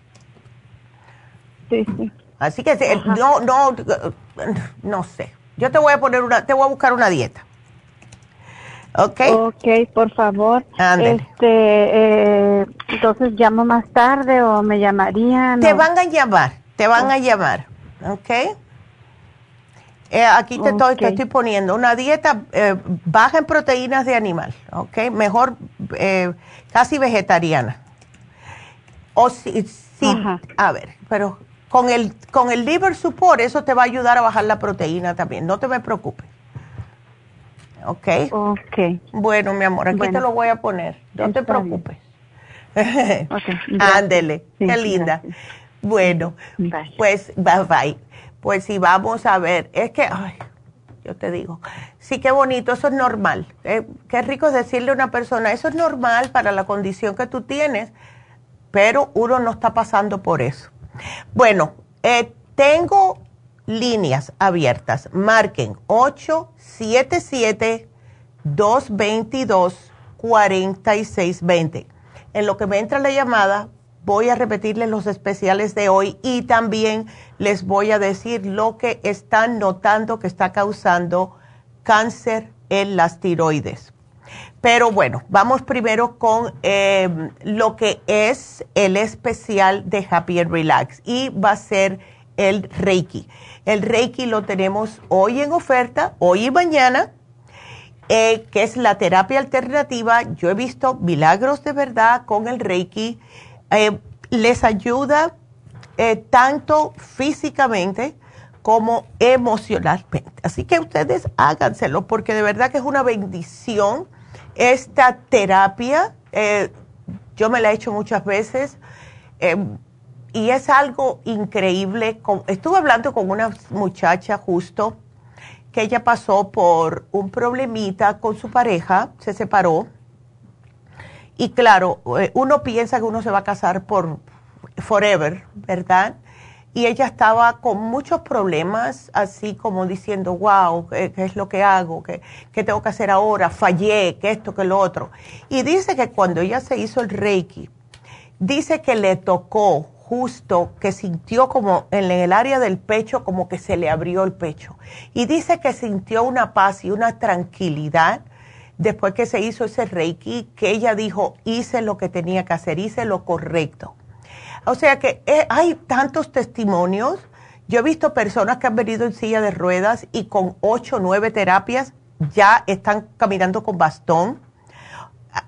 Sí, sí. Así que no, no, no sé. Yo te voy a poner una, te voy a buscar una dieta. ¿Ok? Ok, por favor. Este, eh, entonces llamo más tarde o me llamarían. Te van a llamar, te van a llamar. ¿Ok? Eh, aquí te, estoy, te, estoy, poniendo una dieta eh, baja en proteínas de animal, ¿ok? Mejor casi vegetariana. O si, si a ver, pero con el, con el liver support, eso te va a ayudar a bajar la proteína también. No te me preocupes. ¿Ok? Ok. Bueno, mi amor, aquí te lo voy a poner. No te preocupes. Ándele, qué linda. Bueno, pues bye bye. Pues si vamos a ver, es que, ay, yo te digo, sí, qué bonito, eso es normal. Eh, qué rico decirle a una persona, eso es normal para la condición que tú tienes, pero uno no está pasando por eso. Bueno, eh, tengo líneas abiertas. Marquen 877-222-4620. En lo que me entra la llamada, voy a repetirles los especiales de hoy y también les voy a decir lo que están notando que está causando cáncer en las tiroides. Pero bueno, vamos primero con em, lo que es el especial de Happy and Relax y va a ser el Reiki. El Reiki lo tenemos hoy en oferta, hoy y mañana, eh, que es la terapia alternativa. Yo he visto milagros de verdad con el Reiki. Eh, les ayuda eh, tanto físicamente como emocionalmente. Así que ustedes háganselo porque de verdad que es una bendición esta terapia, yo me la he hecho muchas veces eh, y es algo increíble. Estuve hablando con una muchacha justo que ella pasó por un problemita con su pareja, se separó. Y claro, eh, uno piensa que uno se va a casar por forever, ¿verdad? y ella estaba con muchos problemas, así como diciendo, wow, ¿qué, es lo que hago? ¿Qué, ¿Qué, tengo que hacer ahora? Fallé, que esto, que lo otro. Y dice que cuando ella se hizo el Reiki, dice que le tocó justo que sintió como en el área del pecho como que se le abrió el pecho. Y dice que sintió una paz y una tranquilidad después que se hizo ese reiki, que ella dijo, hice lo que tenía que hacer, hice lo correcto. O sea que eh, hay tantos testimonios. Yo he visto personas que han venido en silla de ruedas y con ocho nueve terapias ya están caminando con bastón.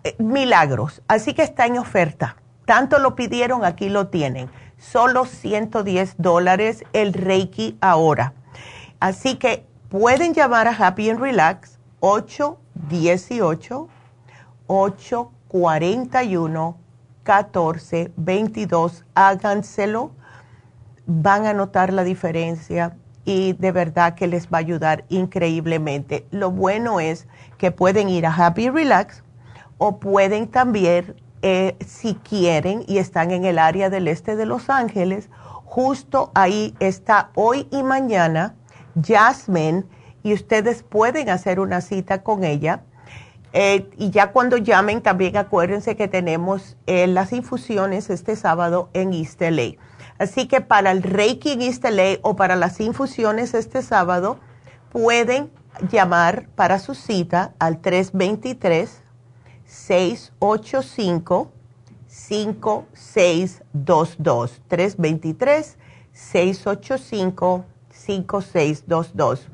Eh, milagros. Así que está en oferta tanto lo pidieron, aquí lo tienen. Solo 110 dólares el Reiki ahora. Así que pueden llamar a Happy and Relax 818 841 1422. Háganselo. Van a notar la diferencia y de verdad que les va a ayudar increíblemente. Lo bueno es que pueden ir a Happy Relax o pueden también eh, si quieren y están en el área del este de Los Ángeles, justo ahí está hoy y mañana Jasmine y ustedes pueden hacer una cita con ella. Eh, y ya cuando llamen, también acuérdense que tenemos eh, las infusiones este sábado en East LA. Así que para el Reiki en East LA o para las infusiones este sábado, pueden llamar para su cita al 323 685 5622 323 685 5622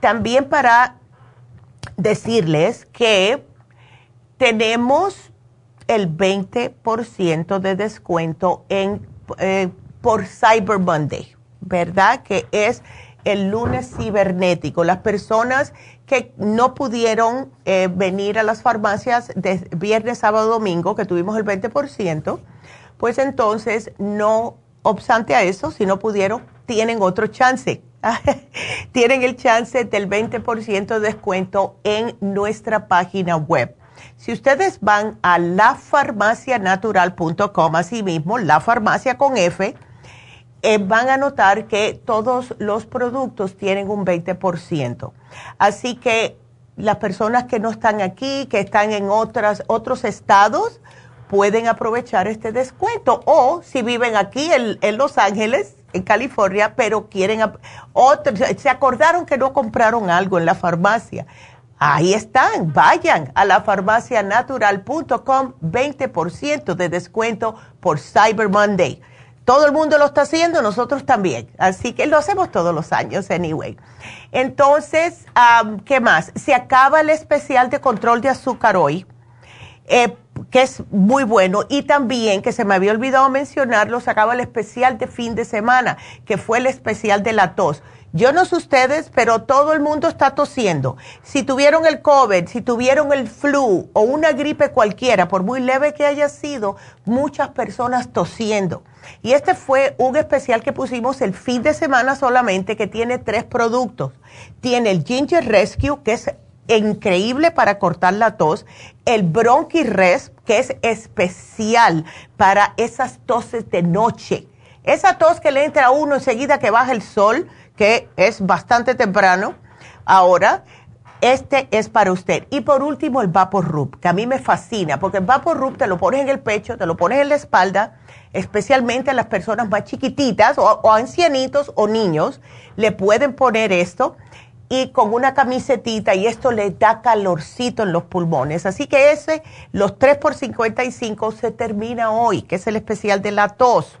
También para decirles que tenemos el 20% de descuento en, eh, por Cyber Monday, ¿verdad? Que es el lunes cibernético. Las personas que no pudieron eh, venir a las farmacias de viernes, sábado, domingo, que tuvimos el 20%, pues entonces no, obstante a eso, si no pudieron, tienen otro chance. tienen el chance del 20% de descuento en nuestra página web. Si ustedes van a lafarmacianatural.com, así mismo, la farmacia con F, eh, van a notar que todos los productos tienen un 20%. Así que las personas que no están aquí, que están en otras, otros estados, pueden aprovechar este descuento. O si viven aquí en, Los Ángeles, en California, pero quieren, se acordaron que no compraron algo en la farmacia. Ahí están, vayan a la farmacianatural.com, 20% de descuento por Cyber Monday. Todo el mundo lo está haciendo, nosotros también. Así que lo hacemos todos los años, anyway. Entonces, ¿qué más? Se acaba el especial de control de azúcar hoy, eh, que es muy bueno. Y también, que se me había olvidado mencionarlo, se acaba el especial de fin de semana, que fue el especial de la tos. Yo no sé ustedes, pero todo el mundo está tosiendo. Si tuvieron el COVID, si tuvieron el flu o una gripe cualquiera, por muy leve que haya sido, muchas personas tosiendo. Y este fue un especial que pusimos el fin de semana solamente, que tiene tres productos. Tiene el Ginger Rescue, que es increíble para cortar la tos, el Bronchi Res, que es especial para esas toses de noche. Esa tos que le entra a uno enseguida que baja el sol, que es bastante temprano. Ahora, este es para usted. Y por último, el Vapor Rub, que a mí me fascina, porque el Vapor Rub te lo pones en el pecho, te lo pones en la espalda, especialmente a las personas más chiquititas o, ancianitos o niños, le pueden poner esto y con una camisetita y esto le da calorcito en los pulmones. Así que ese, los 3 por 55 se termina hoy, que es el especial de la tos.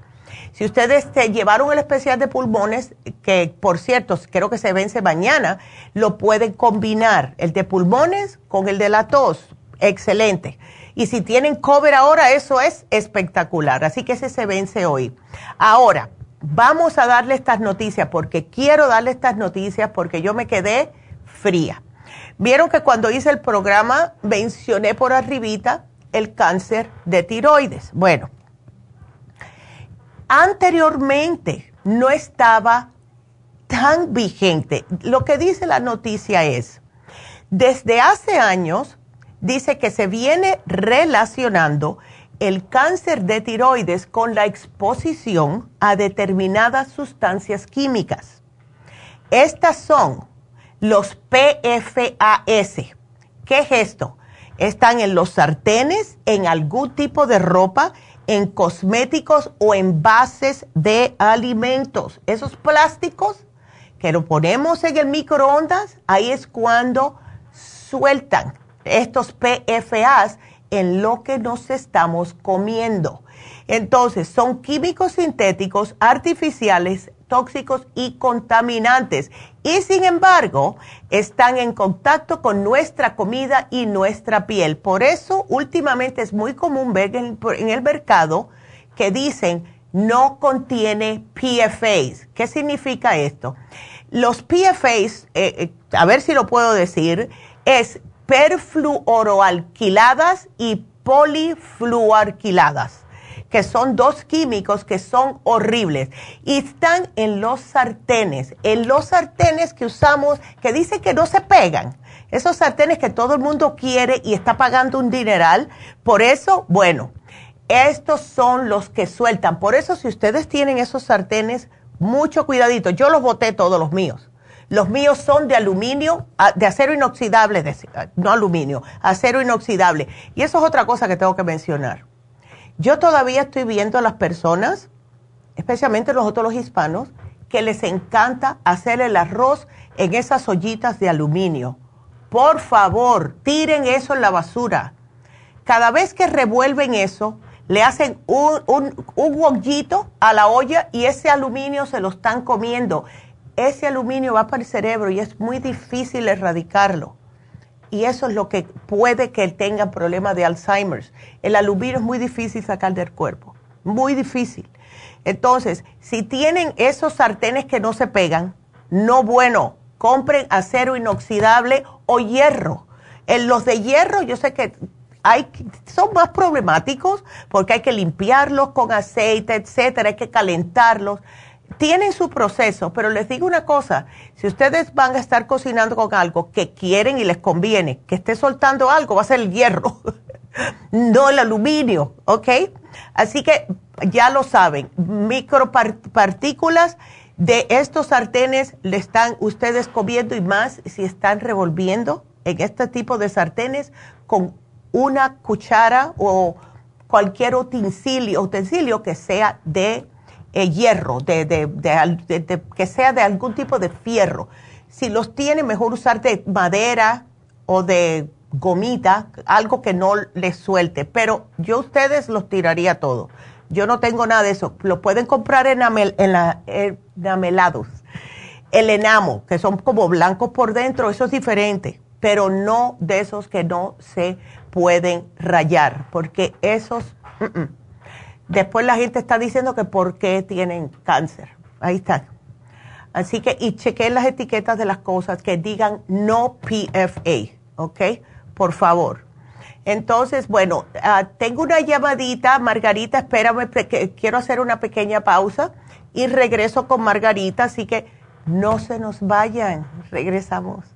Si ustedes te llevaron el especial de pulmones, que por cierto creo que se vence mañana, lo pueden combinar, el de pulmones con el de la tos. Excelente. Y si tienen cover ahora, eso es espectacular. Así que ese se vence hoy. Ahora, vamos a darle estas noticias porque quiero darle estas noticias porque yo me quedé fría. Vieron que cuando hice el programa mencioné por arribita el cáncer de tiroides. Bueno, anteriormente no estaba tan vigente. Lo que dice la noticia es, desde hace años dice que se viene relacionando el cáncer de tiroides con la exposición a determinadas sustancias químicas. Estas son los PFAS. ¿Qué es esto? Están en los sartenes, en algún tipo de ropa, en cosméticos o envases de alimentos. Esos plásticos que lo ponemos en el microondas, ahí es cuando sueltan estos PFAs en lo que nos estamos comiendo. Entonces, son químicos sintéticos, artificiales, tóxicos y contaminantes. Y sin embargo, están en contacto con nuestra comida y nuestra piel. Por eso, últimamente es muy común ver en, el mercado que dicen no contiene PFAs. ¿Qué significa esto? Los PFAs, eh, eh, a ver si lo puedo decir, es perfluoroalquiladas y polifluoalquiladas que son dos químicos que son horribles y están en los sartenes, en los sartenes que usamos, que dice que no se pegan, esos sartenes que todo el mundo quiere y está pagando un dineral. Por eso, bueno, estos son los que sueltan. Por eso, si ustedes tienen esos sartenes, mucho cuidadito. Yo los boté todos los míos. Los míos son de aluminio, ah, de acero inoxidable, no aluminio, acero inoxidable. Y eso es otra cosa que tengo que mencionar. Yo todavía estoy viendo a las personas, especialmente nosotros los hispanos, que les encanta hacer el arroz en esas ollitas de aluminio. Por favor, tiren eso en la basura. Cada vez que revuelven eso, le hacen un, un, a la olla y ese aluminio se lo están comiendo. Ese aluminio va para el cerebro y es muy difícil erradicarlo y eso es lo que puede que tenga problemas de Alzheimer's. El aluminio es muy difícil sacar del cuerpo, muy difícil. Entonces, si tienen esos sartenes que no se pegan, no bueno, compren acero inoxidable o hierro. En los de hierro yo sé que hay, son más problemáticos porque hay que limpiarlos con aceite, etcétera, hay que calentarlos tienen su proceso, pero les digo una cosa, si ustedes van a estar cocinando con algo que quieren y les conviene, que esté soltando algo, va a ser el hierro, no el aluminio, ¿ok? Así que ya lo saben, micropartículas de estos sartenes le están ustedes comiendo y más si están revolviendo en este tipo de sartenes con una cuchara o cualquier utensilio, utensilio que sea de eh, hierro, de, de, que sea de algún tipo de fierro. Si los tiene, mejor usar de madera o de gomita, algo que no les suelte. Pero yo ustedes los tiraría todo. Yo no tengo nada de eso. Lo pueden comprar en, en la, enamelados. El enamo, que son como blancos por dentro, eso es diferente. Pero no de esos que no se pueden rayar, porque esos... Después la gente está diciendo que por qué tienen cáncer. Ahí está. Así que, y chequen las etiquetas de las cosas que digan no PFA, ¿ok? Por favor. Entonces, bueno, ah, tengo una llamadita. Margarita, espérame, quiero hacer una pequeña pausa y regreso con Margarita, así que no se nos vayan. Regresamos.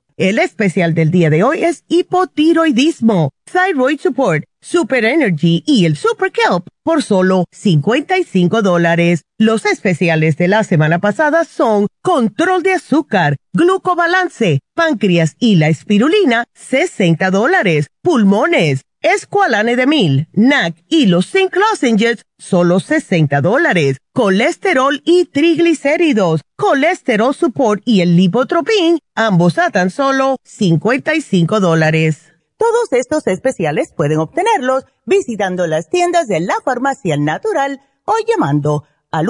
El especial del día de hoy es hipotiroidismo, thyroid support, super energy y el super kelp por solo 55 dólares. Los especiales de la semana pasada son control de azúcar, glucobalance, páncreas y la espirulina, 60 dólares, pulmones, Esqualane de Mil, NAC y los Zinc Lozenges, solo 60 dólares. Colesterol y triglicéridos, Colesterol Support y el Lipotropin, ambos a tan solo 55 dólares. Todos estos especiales pueden obtenerlos visitando las tiendas de la Farmacia Natural o llamando al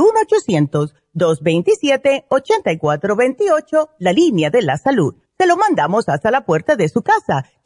1-800-227-8428, la línea de la salud se lo mandamos hasta la puerta de su casa.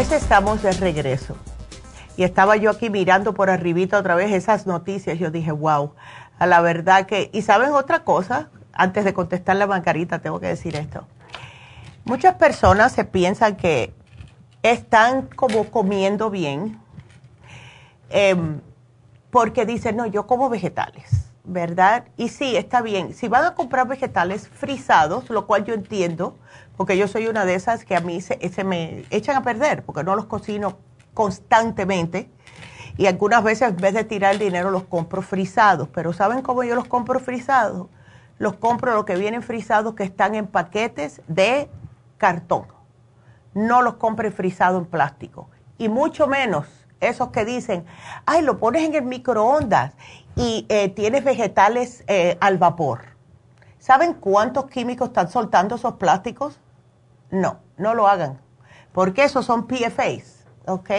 Pues estamos de regreso. Y estaba yo aquí mirando por arribita otra vez esas noticias. Yo dije, wow, a la verdad que... Y saben otra cosa, antes de contestar la Margarita, tengo que decir esto. Muchas personas se piensan que están como comiendo bien em, porque dicen, no, yo como vegetales, ¿verdad? Y sí, está bien. Si van a comprar vegetales frisados, lo cual yo entiendo, porque yo soy una de esas que a mí se, me echan a perder, porque no los cocino constantemente. Y algunas veces en vez de tirar el dinero los compro frisados. Pero ¿saben cómo yo los compro frisados? Los compro los que vienen frisados que están en paquetes de cartón. No los compre frisados en plástico. Y mucho menos esos que dicen, ay, lo pones en el microondas y eh, tienes vegetales eh, al vapor. ¿Saben cuántos químicos están soltando esos plásticos? No, no lo hagan, porque esos son PFAs, ¿ok?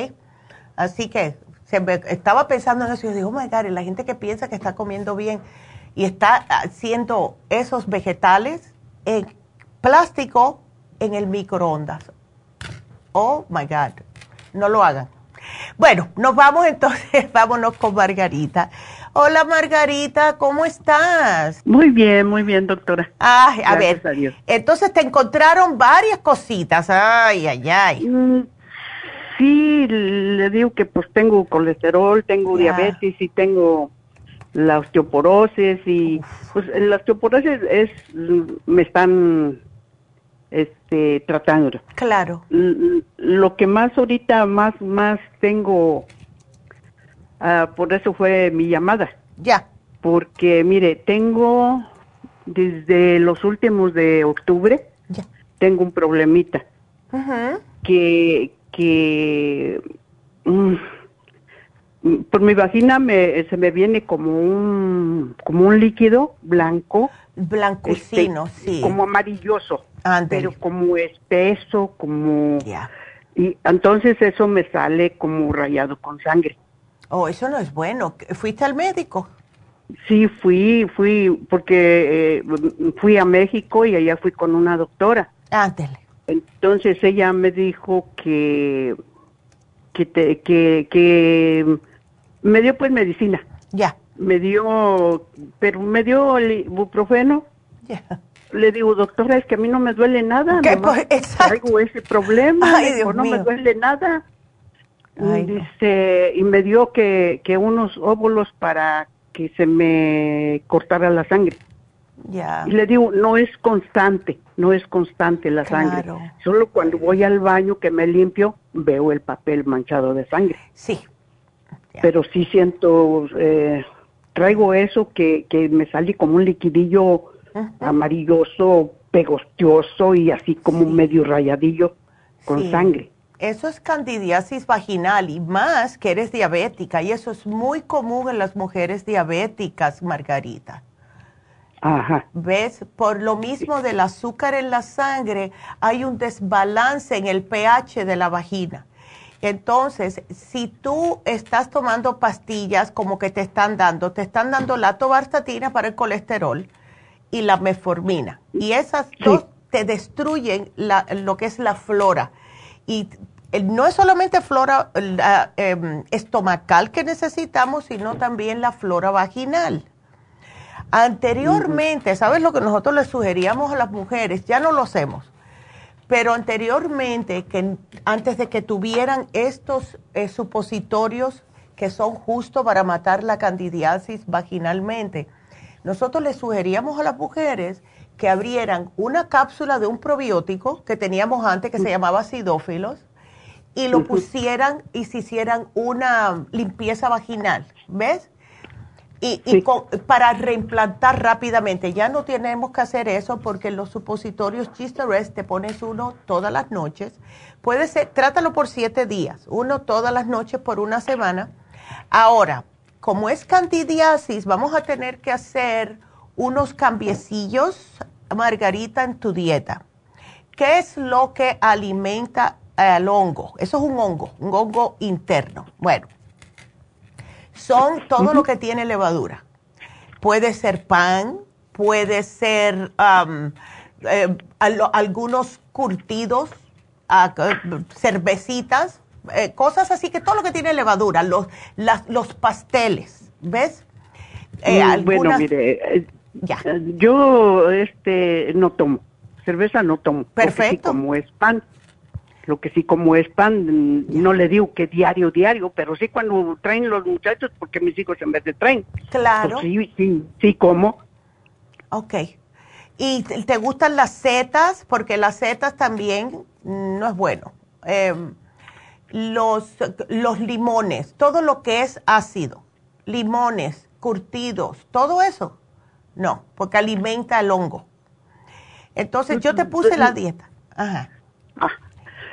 Así que estaba pensando en eso y yo digo, oh my God, la gente que piensa que está comiendo bien y está haciendo esos vegetales en plástico en el microondas. Oh my God, no lo hagan. Bueno, nos vamos entonces, vámonos con Margarita. Hola Margarita, ¿cómo estás? Muy bien, muy bien, doctora. Ay, a ver, entonces te encontraron varias cositas. Ay, ay, ay. Mm, sí, le digo que pues tengo colesterol, tengo diabetes y tengo la osteoporosis y pues la osteoporosis es me están este tratando. Claro. Lo que más ahorita más más tengo Ah, por eso fue mi llamada. Ya. Porque, mire, tengo desde los últimos de octubre, ya. tengo un problemita. Que, que mm, por mi vagina me, se me viene como un, como un líquido blanco. Blancocino, este, sí. Como amarilloso. Pero como espeso, como... Ya. Y entonces eso me sale como rayado con sangre. Oh, eso no es bueno. ¿Fuiste al médico? Sí, fui, fui, porque eh, fui a México y allá fui con una doctora. Ándale. Entonces ella me dijo que, que, que, que me dio pues medicina. Ya. Me dio, pero me dio el ibuprofeno. Ya. Le digo, doctora, es que a mí no me duele nada. ¿Qué? Pues, traigo ese problema. Ay, Dios no me duele nada dice, y me dio que, que unos óvulos para que se me cortara la sangre. Ya. Y le digo, no es constante, no es constante la sangre. Solo cuando voy al baño que me limpio, veo el papel manchado de sangre. Sí. Pero sí siento, eh, traigo eso que, que me sale como un liquidillo amarilloso, pegostioso y así como medio rayadillo con sangre eso es candidiasis vaginal y más que eres diabética y eso es muy común en las mujeres diabéticas, Margarita. Ajá. ¿Ves? Por lo mismo del azúcar en la sangre, hay un desbalance en el pH de la vagina. Entonces, si tú estás tomando pastillas como que te están dando, te están dando la tobarstatina para el colesterol y la metformina. Y esas dos te destruyen lo que es la flora. Y eh, no es solamente flora em, estomacal que necesitamos, sino también la flora vaginal. Anteriormente, ¿sabes lo que nosotros le sugeríamos a las mujeres? Ya no lo hacemos pero anteriormente, que antes de que tuvieran estos eh, supositorios que son justo para matar la candidiasis vaginalmente, nosotros les sugeríamos a las mujeres que abrieran una cápsula de un probiótico que teníamos antes que se llamaba acidófilos y lo pusieran y se hicieran una limpieza vaginal, ¿ves? Y, para reimplantar rápidamente, ya no tenemos que hacer eso porque los supositorios Rest te pones uno todas las noches. Puede ser, trátalo por siete días, uno todas las noches por una semana. Ahora, como es candidiasis, vamos a tener que hacer unos cambiecillos, Margarita, en tu dieta. ¿Qué es lo que alimenta al hongo? Eso es un hongo, un hongo interno. Bueno son todo lo que tiene levadura. Puede ser pan, puede ser eh, algunos curtidos, ah, cervecitas, eh, cosas así que todo lo que tiene levadura, los, los pasteles, ¿ves? Eh, mm, bueno, mire, yo este no tomo, cerveza no tomo. Perfecto. Como es pan, lo que sí como es pan, no le digo que diario, diario, pero sí cuando traen los muchachos, porque mis hijos en vez de traen. Claro. Pues sí, sí, sí como. Ok. ¿Y te gustan las setas? Porque las setas también no es bueno. Em, los, los limones, todo lo que es ácido, limones, curtidos, todo eso, no, porque alimenta el hongo. Entonces yo te puse la dieta. Ajá. Ah,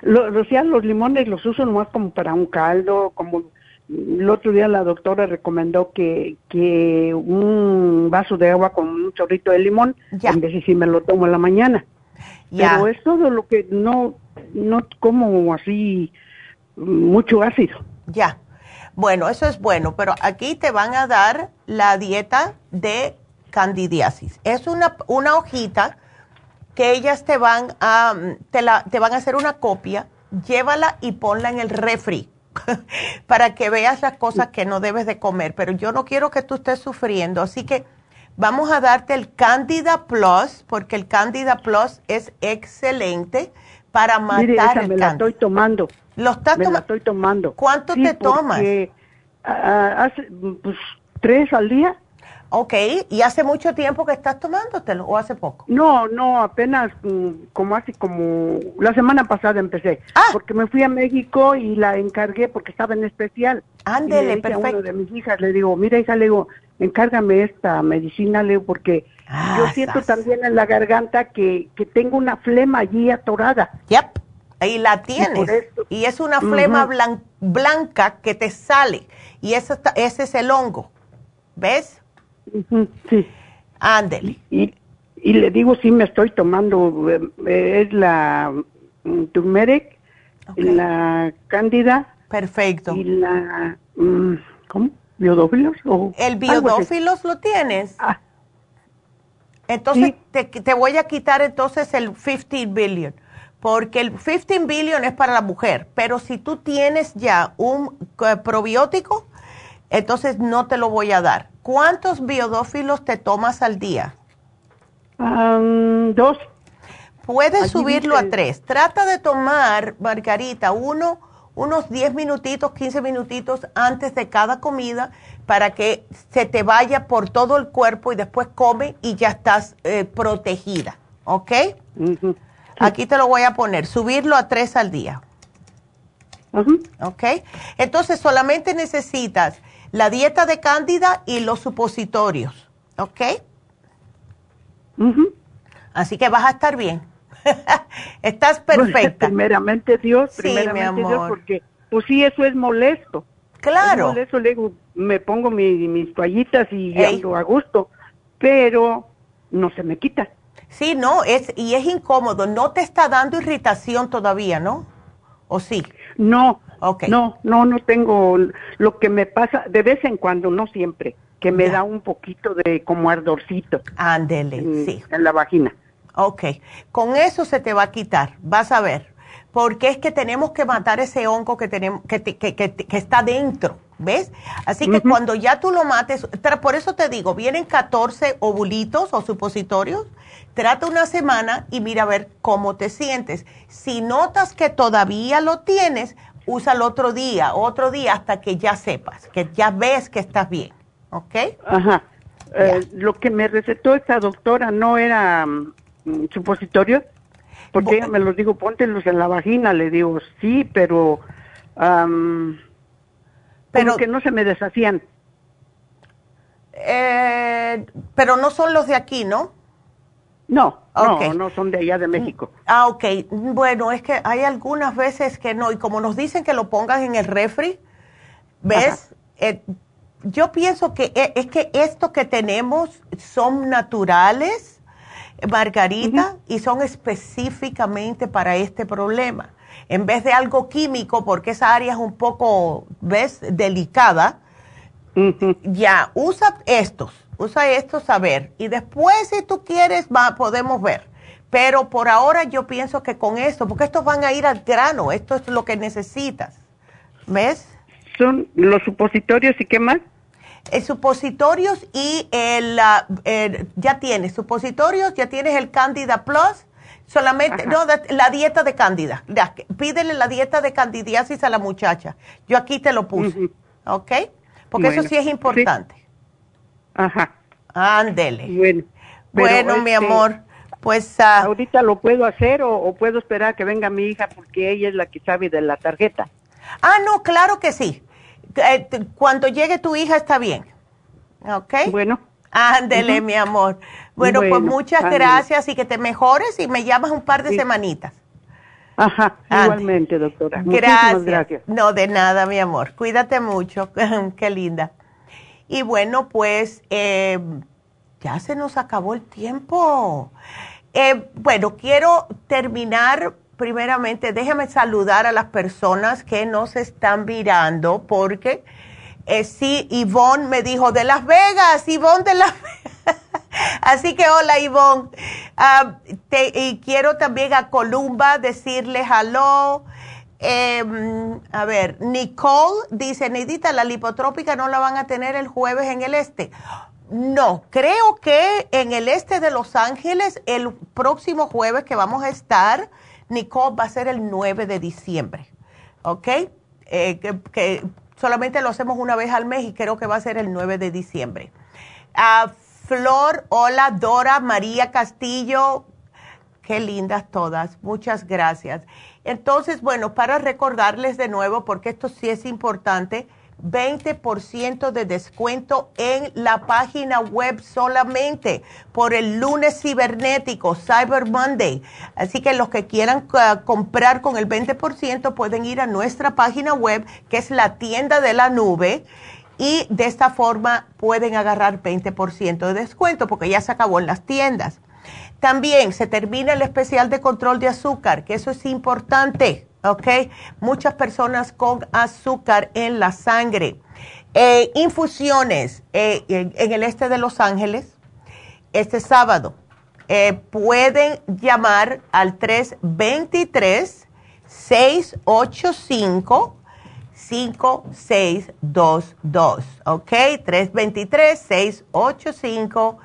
lo, los limones los uso nomás como para un caldo, como el otro día la doctora recomendó que, que un vaso de agua con un chorrito de limón, en vez de si me lo tomo en la mañana. Pero es todo lo que no, no como así mucho ácido. Ya. Bueno, eso es bueno, pero aquí te van a dar la dieta de candidiasis. Es una, una hojita que ellas te van a, te, la, te van a hacer una copia, llévala y ponla en el refri para que veas las cosas que no debes de comer. Pero yo no quiero que tú estés sufriendo, así que vamos a darte el Candida Plus, porque el Candida Plus es excelente para matar Mire, esa me la estoy tomando. ¿Lo estás me la estoy tomando. ¿Cuánto te tomas? hace, pues, tres al día. Ok, ¿y hace mucho tiempo que estás tomándotelo o hace poco? No, no, apenas mm, como hace como la semana pasada empecé. Ah. Porque me fui a México y la encargué porque estaba en especial. Ándele, perfecto. A de mis hijas le digo, mira hija, le digo, encárgame esta medicina, le digo, porque ah, yo siento también en la garganta que, que tengo una flema allí atorada. Yep, ahí la tienes. Y, es una flema blanca que te sale. Y ese, ese es el hongo. ¿Ves? Sí. Ándele. Y, y le digo, sí me estoy tomando, eh, es la mm, turmeric, la cándida. Perfecto. Y la, mm, ¿cómo? ¿Biodófilos? O ¿El biodófilos lo tienes? Ah. Entonces, te, te, voy a quitar entonces el 15 billion, porque el 15 billion es para la mujer, pero si tú tienes ya un eh, probiótico, entonces no te lo voy a dar. ¿Cuántos biodófilos te tomas al día? dos. Puedes subirlo a tres. Trata de tomar, Margarita, uno, unos 10 minutitos, 15 minutitos antes de cada comida para que se te vaya por todo el cuerpo y después come y ya estás eh, protegida. ¿Ok? Aquí te lo voy a poner, subirlo a tres al día. ¿Ok? Entonces solamente necesitas la dieta de cándida y los supositorios, ¿ok? Así que vas a estar bien. Estás perfecta. primeramente Dios, primeramente Dios, porque pues sí, eso es molesto. Claro. Es molesto, le me pongo mis toallitas y ando a gusto, pero no se me quita. Sí, no, es, y es incómodo. No te está dando irritación todavía, ¿no? ¿O sí? No, Okay. No, no, no tengo. Lo que me pasa de vez en cuando, no siempre, que me da un poquito de como ardorcito. Ándele, sí. En la vagina. Ok, con eso se te va a quitar, vas a ver, porque es que tenemos que matar ese hongo que, tenemos, que, que, que, está dentro, ¿ves? Así que cuando ya tú lo mates, por eso te digo, vienen 14 ovulitos o supositorios, trata una semana y mira a ver cómo te sientes. Si notas que todavía lo tienes, usa el otro día, otro día hasta que ya sepas, que ya ves que estás bien, ¿ok? Ajá. Eh, lo que me recetó esta doctora no era Mm, supositorio Porque ella me los dijo, póntelos en la vagina. Le digo, sí, pero... pero que no se me deshacían. Eh, pero no son los de aquí, ¿no? No, no, no son de allá de México. Ah, ok. Bueno, es que hay algunas veces que no, y como nos dicen que lo pongan en el refri, ¿ves? Eh, yo pienso que eh, es que esto que tenemos son naturales margarita y son específicamente para este problema. En vez de algo químico, porque esa área es un poco, ¿ves?, delicada, ya, usa estos, usa estos a ver. Y después, si tú quieres, va, podemos ver. Pero por ahora yo pienso que con esto, porque estos van a ir al grano, esto es lo que necesitas. ¿Ves? Son los supositorios y qué más? Eh, supositorios y el, ya tienes supositorios, ya tienes el Candida Plus, solamente, no, la dieta de Candida. pídele la dieta de candidiasis a la muchacha. Yo aquí te lo puse, ¿ok? Porque eso sí es importante. Ajá. Ándele. Bueno, bueno mi este, amor. Pues ah, ahorita lo puedo hacer o, o, puedo esperar que venga mi hija porque ella es la que sabe de la tarjeta. Ah, no, claro que sí. Eh, cuando llegue tu hija está bien. ¿Ok? Bueno. Ándele, mi amor. Bueno, pues muchas gracias y que te mejores y me llamas un par de semanitas. Ajá, igualmente, doctora. Gracias. gracias. No, de nada, mi amor. Cuídate mucho. Qué linda. Y bueno, pues eh, ya se nos acabó el tiempo. Eh, bueno, quiero terminar primeramente, déjame saludar a las personas que nos están mirando, porque eh, sí, Ivonne me dijo, de Las Vegas, Ivonne de Las Vegas. Así que hola, Ivonne. Ah, y quiero también a Columba decirle hello. Em, a ver, Nicole dice, Neidita, la lipotrópica no la van a tener el jueves en el este. No, creo que en el este de Los Ángeles, el próximo jueves que vamos a estar, Nicole va a ser el 9 de diciembre, ¿ok? Eh, que, solamente lo hacemos una vez al mes y creo que va a ser el 9 de diciembre. Flor, hola, Dora, María Castillo, qué lindas todas, muchas gracias. Entonces, bueno, para recordarles de nuevo, porque esto sí es importante, 20% de descuento en la página web solamente por el lunes cibernético, Cyber Monday. Así que los que quieran uh, comprar con el 20% pueden ir a nuestra página web, que es la tienda de la nube, y de esta forma pueden agarrar 20% de descuento porque ya se acabó en las tiendas. También se termina el especial de control de azúcar, que eso es importante ¿ok? Muchas personas con azúcar en la sangre. Eh, infusiones eh, en, el este de Los Ángeles, este sábado, eh, pueden llamar al 323-685. 5622, ¿ok? 323-685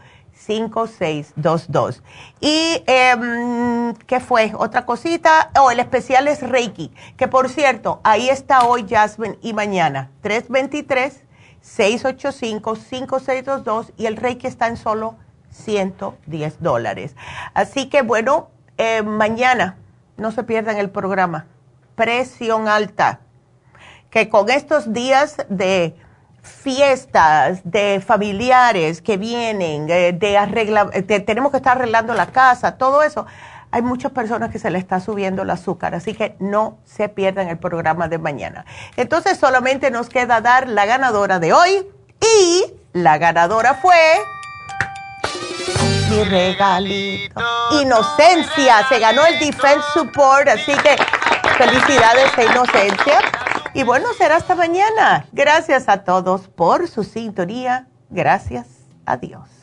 5622. ¿Y eh, qué fue? Otra cosita. Oh, el especial es Reiki, que por cierto, ahí está hoy Jasmine y mañana. 323-685-5622 y el Reiki está en solo 110 dólares. Así que bueno, eh, mañana no se pierdan el programa. Presión alta. Que con estos días de fiestas de familiares que vienen, eh, de arregla, tenemos que estar arreglando la casa, todo eso. Hay muchas personas que se le está subiendo el azúcar, así que no se pierdan el programa de mañana. Entonces solamente nos queda dar la ganadora de hoy y la ganadora fue mi regalito. Inocencia, se ganó el Defense Support, así que felicidades a Inocencia. Y bueno, será hasta mañana. Gracias a todos por su sintonía. Gracias. Adiós. Ha